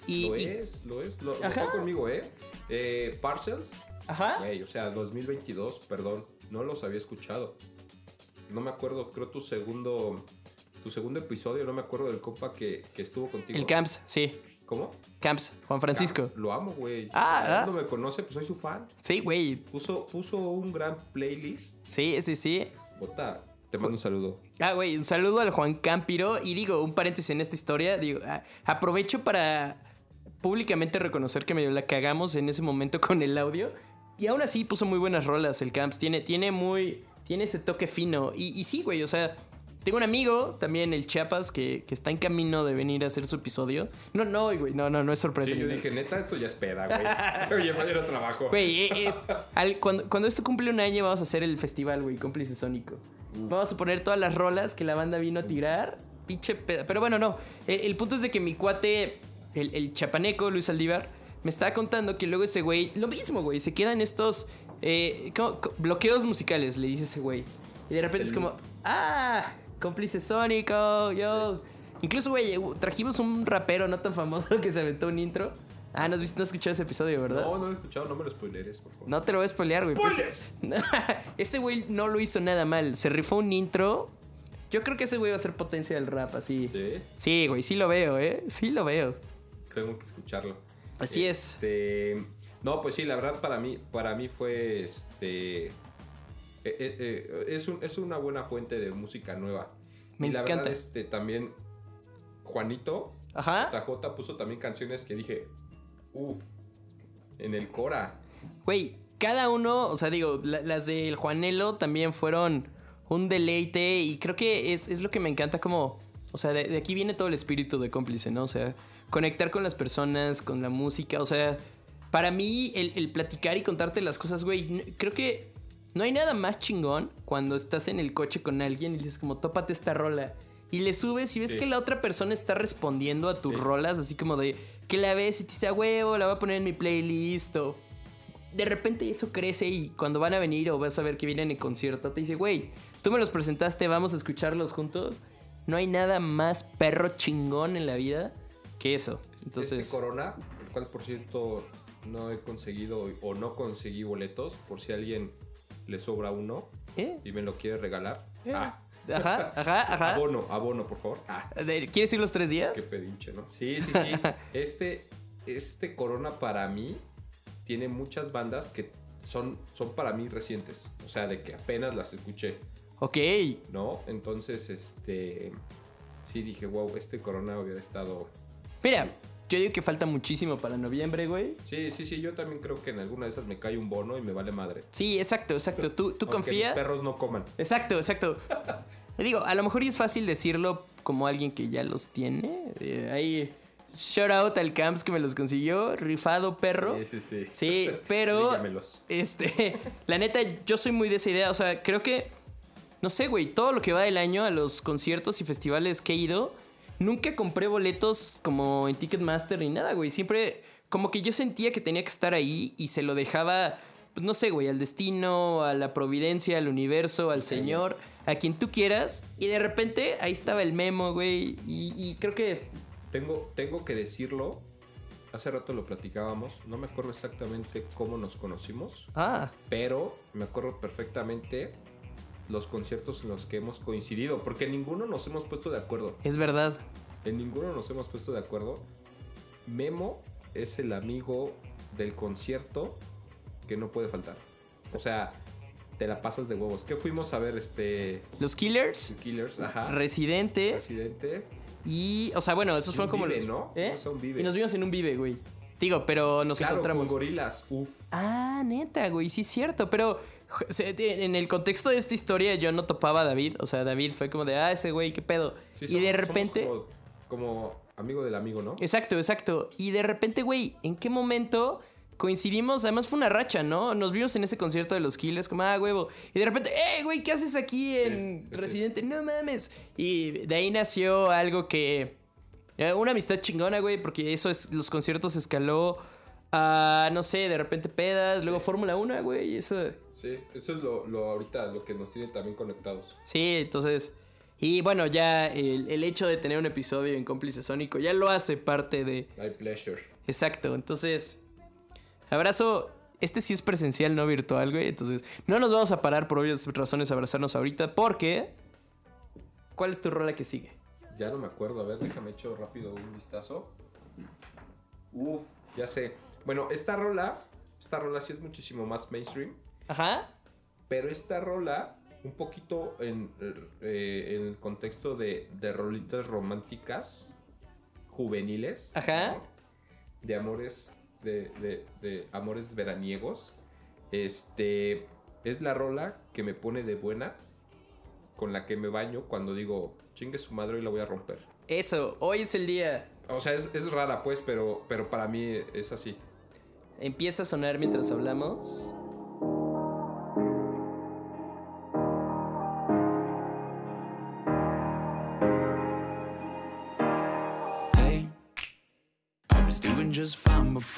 Y, lo y- es, lo es. Lo, Ajá. conmigo, ¿eh? eh Parcels, Ajá. güey, o sea, 2022, perdón, no los había escuchado. No me acuerdo, creo tu segundo tu segundo episodio, no me acuerdo del compa que, que estuvo contigo. El Camps, sí. ¿Cómo? Camps, Juan Francisco. Camps, Lo amo, güey. Ah, ah. No me conoce, pues soy su fan. Sí, güey. Puso, puso un gran playlist. Sí, sí, sí. Bota, te mando un saludo. Ah, güey, un saludo al Juan Campiro. Y digo, un paréntesis en esta historia. Digo, a- aprovecho para públicamente reconocer que medio la cagamos en ese momento con el audio. Y aún así puso muy buenas rolas el Camps. Tiene, tiene muy. Tiene ese toque fino. Y, y sí, güey, o sea. Tengo un amigo, también el Chiapas, que, que está en camino de venir a hacer su episodio. No, no, güey, no, no, no es sorpresa. Sí, yo dije, neta, esto ya espera, güey. Oye, mañana trabajo. Güey, e- es, al- cuando, cuando esto cumple un año vamos a hacer el festival, güey, cómplice sónico. Vamos a poner todas las rolas que la banda vino a tirar. Pinche peda- Pero bueno, no. El, el punto es de que mi cuate, el, el chapaneco, Luis Aldívar, me estaba contando que luego ese güey, lo mismo, güey, se quedan estos eh, bloqueos musicales, le dice ese güey. Y de repente es como, ah, cómplice sónico, yo. Incluso, güey, trajimos un rapero no tan famoso que se aventó un intro. Ah, no has visto, no has escuchado ese episodio, ¿verdad? No, no lo he escuchado, no me lo spoileres, por favor. No te lo voy a spoilear, güey. pues- ¡Spoilers! ese güey no lo hizo nada mal. Se rifó un intro. Yo creo que ese güey va a ser potencia del rap, así. Sí, Sí, güey, sí lo veo, ¿eh? Sí lo veo. tengo que escucharlo. Así es. Este, No, pues sí, la verdad para mí, para mí fue este. Eh, eh, eh, es, un- es una buena fuente de música nueva. Me y la encanta. verdad, este, también Juanito, Ajá. JJ puso también canciones que dije, uff, en el Cora. Güey, cada uno, o sea, digo, la- las del Juanelo también fueron un deleite y creo que es, es lo que me encanta como, o sea, de, de aquí viene todo el espíritu de cómplice, ¿no? O sea, conectar con las personas, con la música, o sea, para mí el, el platicar y contarte las cosas, güey, creo que no hay nada más chingón cuando estás en el coche con alguien y dices como, tópate esta rola. Y le subes y ves Sí. que la otra persona está respondiendo a tus Sí. rolas, así como de que la ves y te dice, a huevo, la voy a poner en mi playlist o de repente eso crece y cuando van a venir o vas a ver que vienen en concierto, te dice, güey, tú me los presentaste, vamos a escucharlos juntos. No hay nada más perro chingón en la vida que eso. Entonces, Este Corona, el cual por cierto no he conseguido o no conseguí boletos, por si alguien le sobra uno ¿eh? y me lo quiere regalar. Ah, Ajá, ajá, ajá. abono, abono, por favor. Ah. ¿Quieres ir los tres días? Qué pedinche, ¿no? Sí, sí, sí. Este, este Corona para mí tiene muchas bandas que son, son para mí recientes. O sea, de que apenas las escuché, Ok. ¿no? Entonces, este. Sí, dije, wow, este Corona hubiera estado. Mira, yo digo que falta muchísimo para noviembre, güey. Sí, sí, sí. Yo también creo que en alguna de esas me cae un bono y me vale madre. Sí, exacto, exacto. Tú, tú Aunque confía. Mis perros no coman. Exacto, exacto. Digo, a lo mejor es fácil decirlo como alguien que ya los tiene. Eh, ahí, shout out al Camps que me los consiguió. Rifado perro. Sí, sí, sí. Sí, pero. Dígamelos. Este. La neta, yo soy muy de esa idea. O sea, creo que. No sé, güey. Todo lo que va del año a los conciertos y festivales que he ido. Nunca compré boletos como en Ticketmaster ni nada, güey. Siempre. Como que yo sentía que tenía que estar ahí y se lo dejaba. Pues no sé, güey, al destino, a la providencia, al universo, al Señor, a quien tú quieras. Y de repente ahí estaba el memo, güey. Y, y creo que. Tengo, tengo que decirlo. Hace rato lo platicábamos. No me acuerdo exactamente cómo nos conocimos. Ah, pero me acuerdo perfectamente los conciertos en los que hemos coincidido, porque en ninguno nos hemos puesto de acuerdo. es verdad. En ninguno nos hemos puesto de acuerdo. Memo es el amigo del concierto que no puede faltar. O sea, te la pasas de huevos. ¿Qué fuimos a ver? Este. Los Killers, Killers, ajá. Residente Residente. y. O sea, bueno, esos fueron como Vive, los. ¿no? ¿Eh? Fuimos a un Vive. Y nos vimos en un Vive, güey. Digo, pero nos Claro, encontramos. con gorilas. Uf. Ah, neta, güey, sí es cierto, pero en el contexto de esta historia yo no topaba a David, o sea, David fue como de, ah, ese güey, qué pedo. Sí, y de repente... Como, como amigo del amigo, ¿no? Exacto, exacto. Y de repente, güey, ¿en qué momento coincidimos? Además fue una racha, ¿no? Nos vimos en ese concierto de los Killers, como, ah, huevo. Y de repente, ¡eh, güey, qué haces aquí en Sí, sí, Residente? No mames. Y de ahí nació algo que... eh, Una amistad chingona, güey, porque eso es... Los conciertos escaló a, no sé, de repente pedas, luego Fórmula 1, güey, eso... Sí, eso es lo, lo ahorita lo que nos tiene también conectados. Sí, entonces... Y bueno, ya el, el hecho de tener un episodio en Cómplice Sónico ya lo hace parte de... My pleasure. Exacto, entonces... Abrazo... Este sí es presencial, no virtual, güey. Entonces, no nos vamos a parar por obvias razones a abrazarnos ahorita porque... ¿Cuál es tu rola que sigue? Ya no me acuerdo, a ver, déjame echar rápido un vistazo. Uf, ya sé. Bueno, esta rola, esta rola sí es muchísimo más mainstream, Ajá. pero esta rola, un poquito en, eh, en el contexto de, de rolitas románticas, juveniles, Ajá. ¿no? de amores, de, de- de amores veraniegos, este, es la rola que me pone de buenas, con la que me baño cuando digo, chingue su madre y la voy a romper. Eso, hoy es el día. O sea, es, es rara, pues, pero, pero para mí es así. Empieza a sonar mientras hablamos.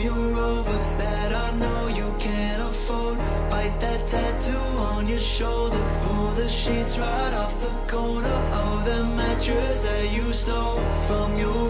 your Rover that I know you can't afford. Bite that tattoo on your shoulder. Pull the sheets right off the corner of the mattress that you stole from your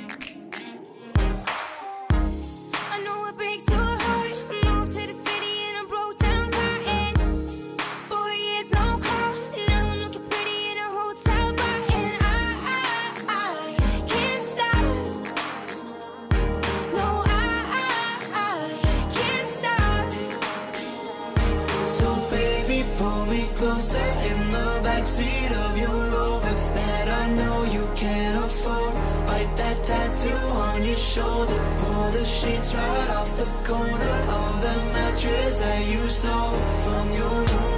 Shoulder. Pull the sheets right off the corner of the mattress that you stole from your roommate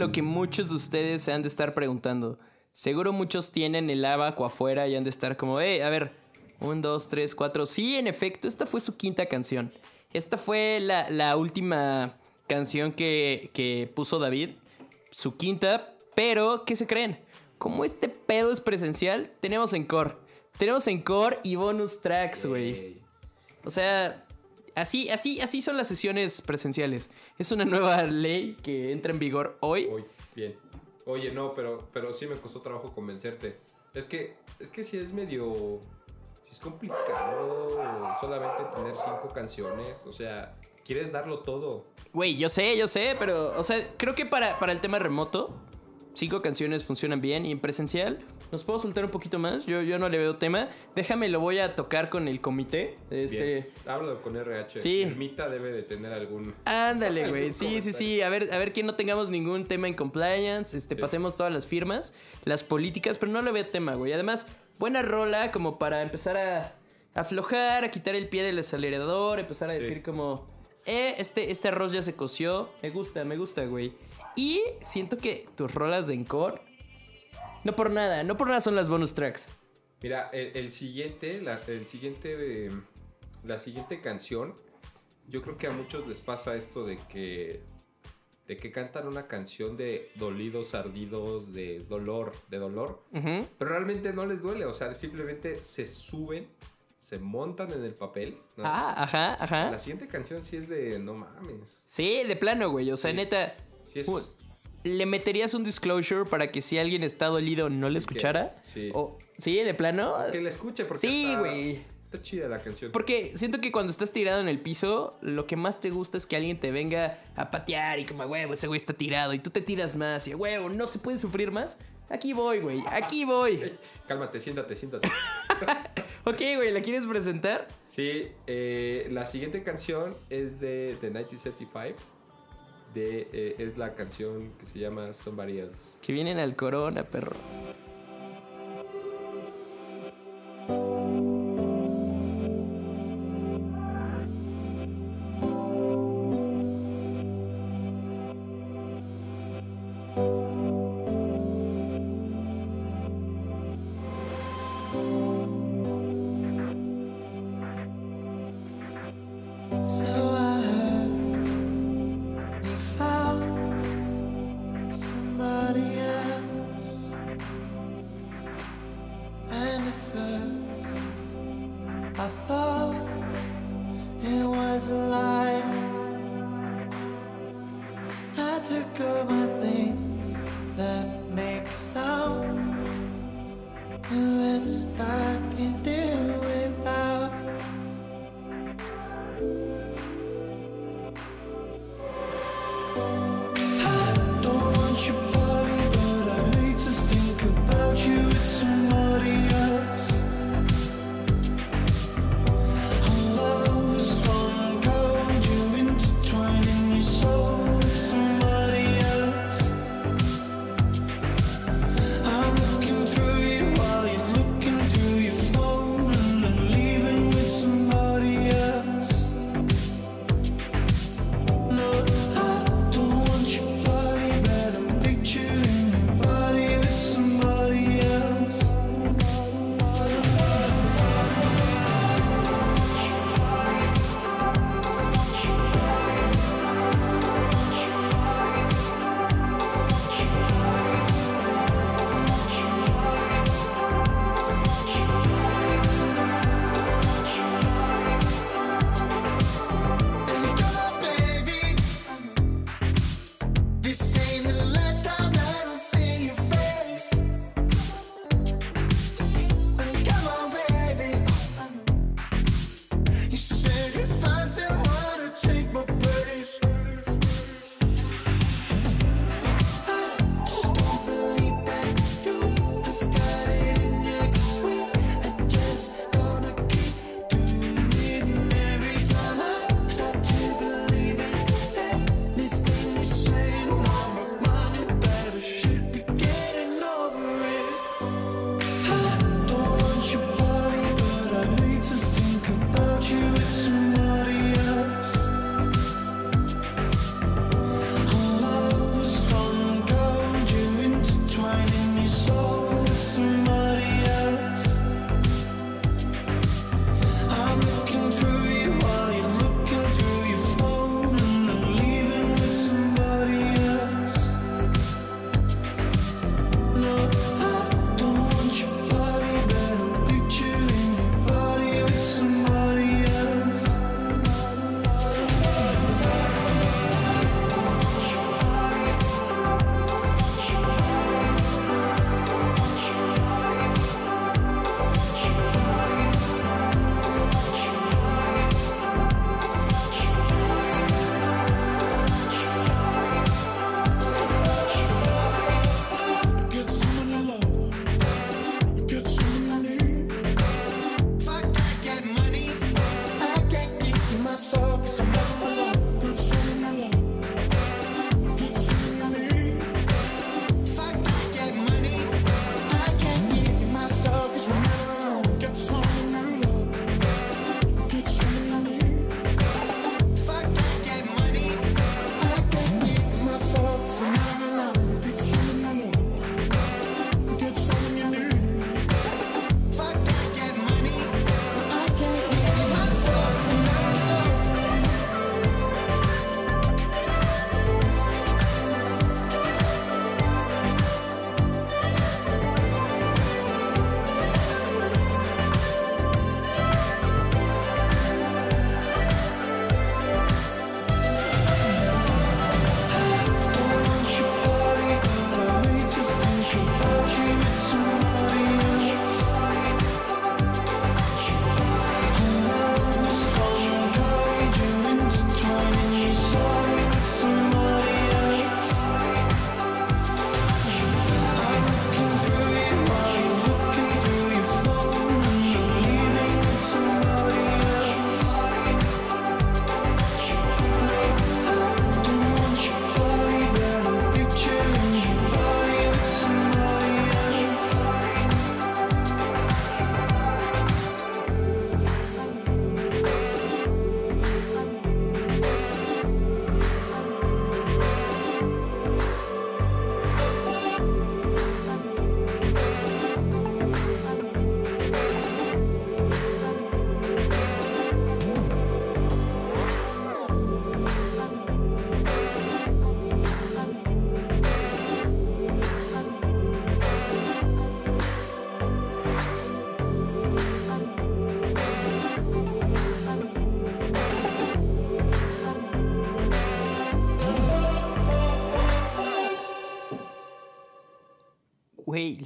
lo que muchos de ustedes se han de estar preguntando. Seguro muchos tienen el abaco afuera y han de estar como, eh, a ver, un, dos, tres, cuatro. Sí, en efecto, esta fue su quinta canción. Esta fue la, la última canción que, que puso David, su quinta, pero ¿qué se creen? Como este pedo es presencial, tenemos encore. Tenemos encore y bonus tracks, güey. Ey. O sea, así, así, así son las sesiones presenciales. Es una nueva ley que entra en vigor hoy. Uy, bien. Oye, no, pero, pero sí me costó trabajo convencerte. Es que, es que sí es medio. Sí es complicado solamente tener cinco canciones. O sea, quieres darlo todo. Güey, yo sé, yo sé, pero, o sea, creo que para, para el tema remoto, cinco canciones funcionan bien y en presencial nos puedo soltar un poquito más. Yo, yo no le veo tema. Déjame, lo voy a tocar con el comité. Este. Háblalo con RH. Sí. Ermita debe de tener algún. Ándale, güey. Sí, sí, sí. A ver, a ver que no tengamos ningún tema en compliance. Este, Sí. pasemos todas las firmas, las políticas, pero no le veo tema, güey. Además, buena rola como para empezar a aflojar, a quitar el pie del acelerador, empezar a Sí. decir como, eh, este, este arroz ya se coció. Me gusta, me gusta, güey. Y siento que tus rolas de encore, no por nada, no por nada son las bonus tracks. Mira, el, el siguiente, la, el siguiente, eh, la siguiente canción, yo creo que a muchos les pasa esto de que, de que cantan una canción de dolidos, ardidos, de dolor, de dolor, pero realmente no les duele, o sea, simplemente se suben, se montan en el papel. ¿no? Ah, ajá, ajá. La siguiente canción sí es de no mames. Sí, de plano, güey. O sea, Sí. neta. Sí, es, ¿Le meterías un disclosure para que si alguien está dolido no le escuchara? sí. O, ¿Sí? ¿De plano? que la escuche porque Sí, güey. Está chida la canción. Porque siento que cuando estás tirado en el piso, lo que más te gusta es que alguien te venga a patear y como, "A huevo, ese güey está tirado y tú te tiras más y, "A huevo, no se puede sufrir más. Aquí voy, güey, aquí voy. Cálmate, siéntate, siéntate. Ok, güey, ¿la quieres presentar? Sí, eh, la siguiente canción es de, de 1975. De, eh, es la canción que se llama Somebody Else. Que vienen al corona, perro.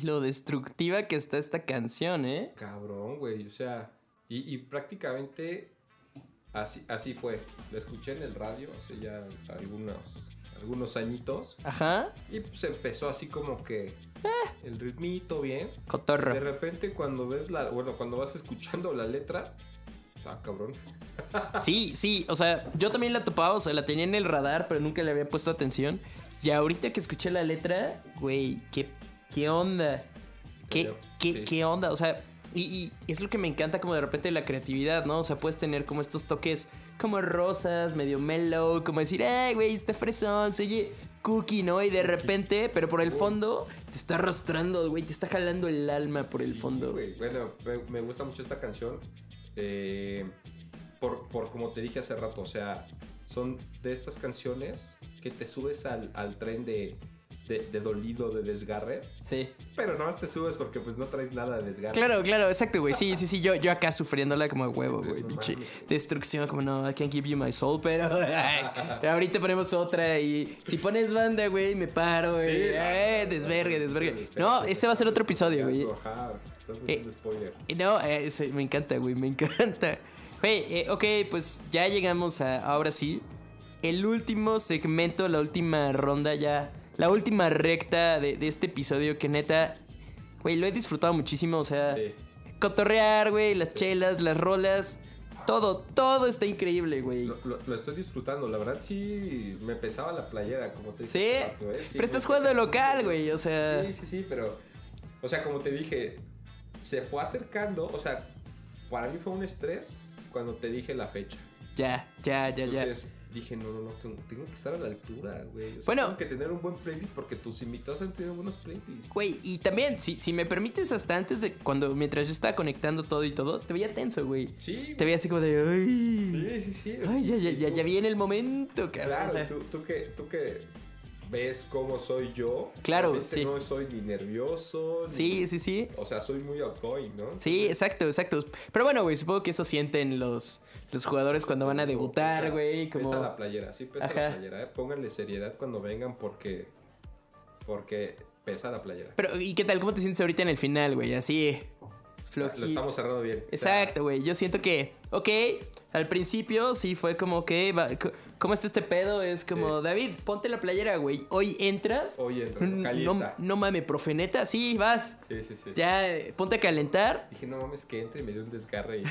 Lo destructiva que está esta canción, ¿eh? Cabrón, güey. O sea, y, y prácticamente así, así fue. La escuché en el radio hace ya algunos, algunos añitos. Ajá. Y pues empezó así como que el ritmito bien. De Cotorro. repente cuando ves la, bueno, cuando vas escuchando la letra, pues, ah, cabrón. Sí, sí, o sea, yo también la topaba, o sea, la tenía en el radar, pero nunca le había puesto atención. Y ahorita que escuché la letra, güey, ¿qué, qué onda? ¿Qué, qué, sí. qué onda? O sea, y, y es lo que me encanta como de repente la creatividad, ¿no? O sea, puedes tener como estos toques como rosas, medio mellow, como decir, ay, güey, está fresón, se oye cookie, ¿no? Y de repente, pero por el fondo, te está arrastrando, güey, te está jalando el alma por el Sí, fondo. güey. Bueno, me, me gusta mucho esta canción. eh, por, por como te dije hace rato, o sea, son de estas canciones que te subes al, al tren de, de, de dolido, de desgarre. Sí. Pero nada más te subes porque pues no traes nada de desgarre. Claro, claro, exacto, güey. Sí, sí, sí. Yo, yo acá sufriéndola como a huevo, güey. No Pinche destrucción, como no, I can't give you my soul, pero ahorita ponemos otra y si pones banda, güey, me paro, güey. Sí, eh, no, desvergue, no, desvergue. No, ese va a ser otro episodio, güey. Estás metiendo spoiler. No, eh, me encanta, güey, me encanta. Güey, eh, ok, pues ya llegamos a, ahora sí, el último segmento, la última ronda ya, la última recta de, de este episodio que neta, güey, lo he disfrutado muchísimo, o sea, Sí. cotorrear, güey, las chelas, las rolas, todo, todo está increíble, güey. Lo, lo- lo estoy disfrutando, la verdad sí me pesaba la playera, como te dije. Sí, rato, ¿eh? Sí, pero estás jugando local, güey, o sea, Sí, sí, sí, pero. O sea, como te dije, se fue acercando. O sea, para mí fue un estrés cuando te dije la fecha. ya, ya, ya, ya. Dije, no, no, no, tengo, tengo que estar a la altura, güey. O sea, Bueno. tengo que tener un buen playlist porque tus invitados han tenido buenos playlists. Güey, y también, si, si me permites, hasta antes de cuando, mientras yo estaba conectando todo y todo, te veía tenso, güey. Sí, Te veía así como de, ay, sí, sí, sí. ay, ya, ya, ya, ya viene el momento, cabrón. Claro, o sea, tú, tú que, tú que ves cómo soy yo. Claro, sí. No soy ni nervioso. ni- sí, sí, sí. O sea, soy muy outgoing, ¿no? Sí, exacto, exacto. Pero bueno, güey, supongo que eso sienten los, los jugadores cuando van a debutar, güey. Como... Pesa la playera, sí pesa Ajá. la playera. ¿eh? Pónganle seriedad cuando vengan porque. Porque pesa la playera. Pero, ¿y qué tal? ¿Cómo te sientes ahorita en el final, güey? Así, flojito. Lo estamos cerrando bien. Exacto, güey. Yo siento que, ok, al principio sí fue como que, ¿cómo está este pedo? Es como, Sí. David, ponte la playera, güey. Hoy entras. Hoy entras, No, no mames, profeneta, sí, vas. Sí, sí, sí. Ya, eh, ponte a calentar. Dije, no mames, que entre y me dio un desgarre. Y, y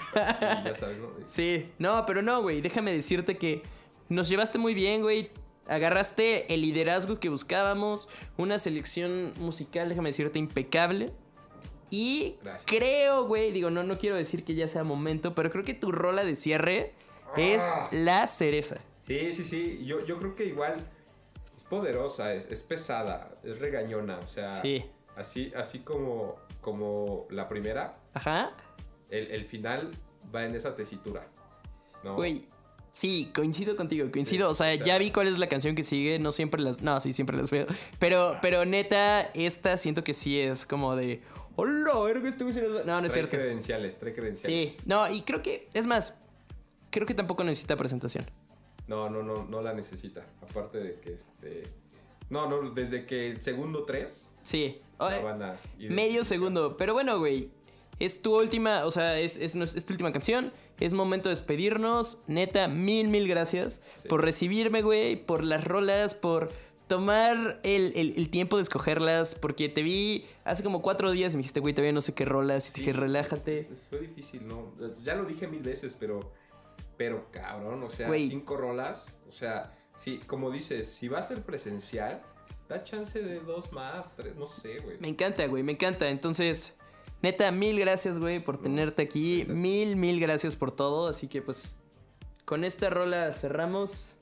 ya sabes, ¿no? Sí, no, pero no, güey. Déjame decirte que nos llevaste muy bien, güey. Agarraste el liderazgo que buscábamos. Una selección musical, déjame decirte, impecable. Y Gracias. creo, güey, digo, no, no quiero decir que ya sea momento, pero creo que tu rola de cierre es Ah. la cereza. Sí, sí, sí. Yo, yo creo que igual es poderosa, es, es pesada, es regañona. O sea, Sí. así, así como, como la primera, Ajá. el, el final va en esa tesitura. ¿no? Güey, sí, coincido contigo, coincido. Sí, o sea, o sea- ya vi cuál es la canción que sigue. No siempre las. No, sí, siempre las veo. Pero, pero neta, esta siento que sí es como de. Hola, este güey se las va-". No, no es trae cierto. credenciales, trae credenciales. Sí, no, y creo que. Es más, creo que tampoco necesita presentación. No, no, no, no la necesita. Aparte de que este. No, no, desde que el segundo 3 Sí. la van a ir- medio segundo. Pero bueno, güey. Es tu última, o sea, es, es, es tu última canción. Es momento de despedirnos. Neta, mil, mil gracias Sí. por recibirme, güey. Por las rolas, por tomar el, el- el tiempo de escogerlas. Porque te vi hace como cuatro días y me dijiste, güey, todavía no sé qué rolas. Y te Sí, dije, relájate. fue difícil, ¿no? Ya lo dije mil veces, pero. Pero cabrón, o sea, Güey. cinco rolas. O sea, sí, como dices, si va a ser presencial, da chance de dos más, tres, no sé, güey. Me encanta, güey, me encanta. Entonces, neta, mil gracias, güey, por tenerte aquí. Mil, mil gracias por todo. Así que, pues, con esta rola cerramos.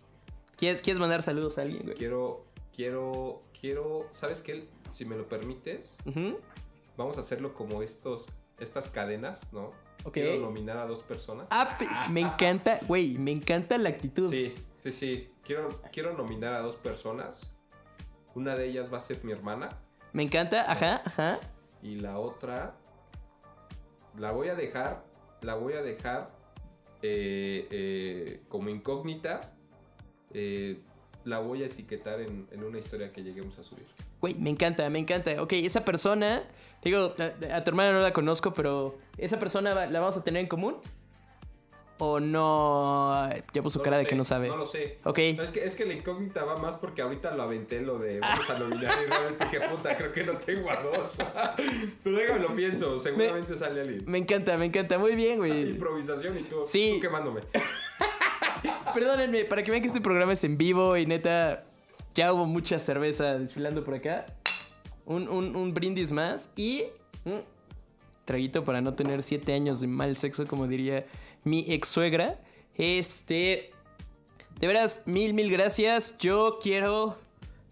¿Quieres, ¿quieres mandar saludos a alguien, güey? Quiero, quiero, quiero. ¿Sabes qué? Si me lo permites, vamos a hacerlo como estos, estas cadenas, ¿no? Quiero nominar a dos personas. Ah, me encanta, güey, me encanta la actitud. Sí, sí, sí. Quiero, quiero nominar a dos personas. Una de ellas va a ser mi hermana. Me encanta, ajá, ajá. Y la otra. La voy a dejar. La voy a dejar. eh, eh, como incógnita. eh, la voy a etiquetar en, en una historia que lleguemos a subir. Güey, me encanta, me encanta. Ok, esa persona, digo, a, a tu hermana no la conozco, pero ¿esa persona la vamos a tener en común? ¿O no? Ya puso No cara de sé, que no sabe. No lo sé. Ok. No, es, que, es que la incógnita va más porque ahorita lo aventé lo de vamos a nominar y realmente dije, puta, creo que no tengo a dos. Pero déjame lo pienso, seguramente sale alguien. Me encanta, me encanta. Muy bien, güey. Improvisación y tú, Sí. tú quemándome. Perdónenme, para que vean que este programa es en vivo y neta, ya hubo mucha cerveza desfilando por acá. Un, un- un brindis más y traguito para no tener siete años de mal sexo, como diría mi ex suegra. Este. De veras, mil, mil gracias. Yo quiero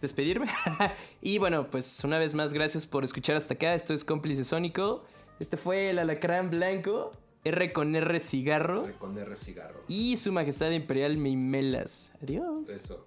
despedirme. y bueno, pues una vez más, gracias por escuchar hasta acá. Esto es Cómplice Sónico. Este fue el Alacrán Blanco. R con R cigarro. Con R cigarro. Y su majestad imperial Mimelas. Adiós. Eso.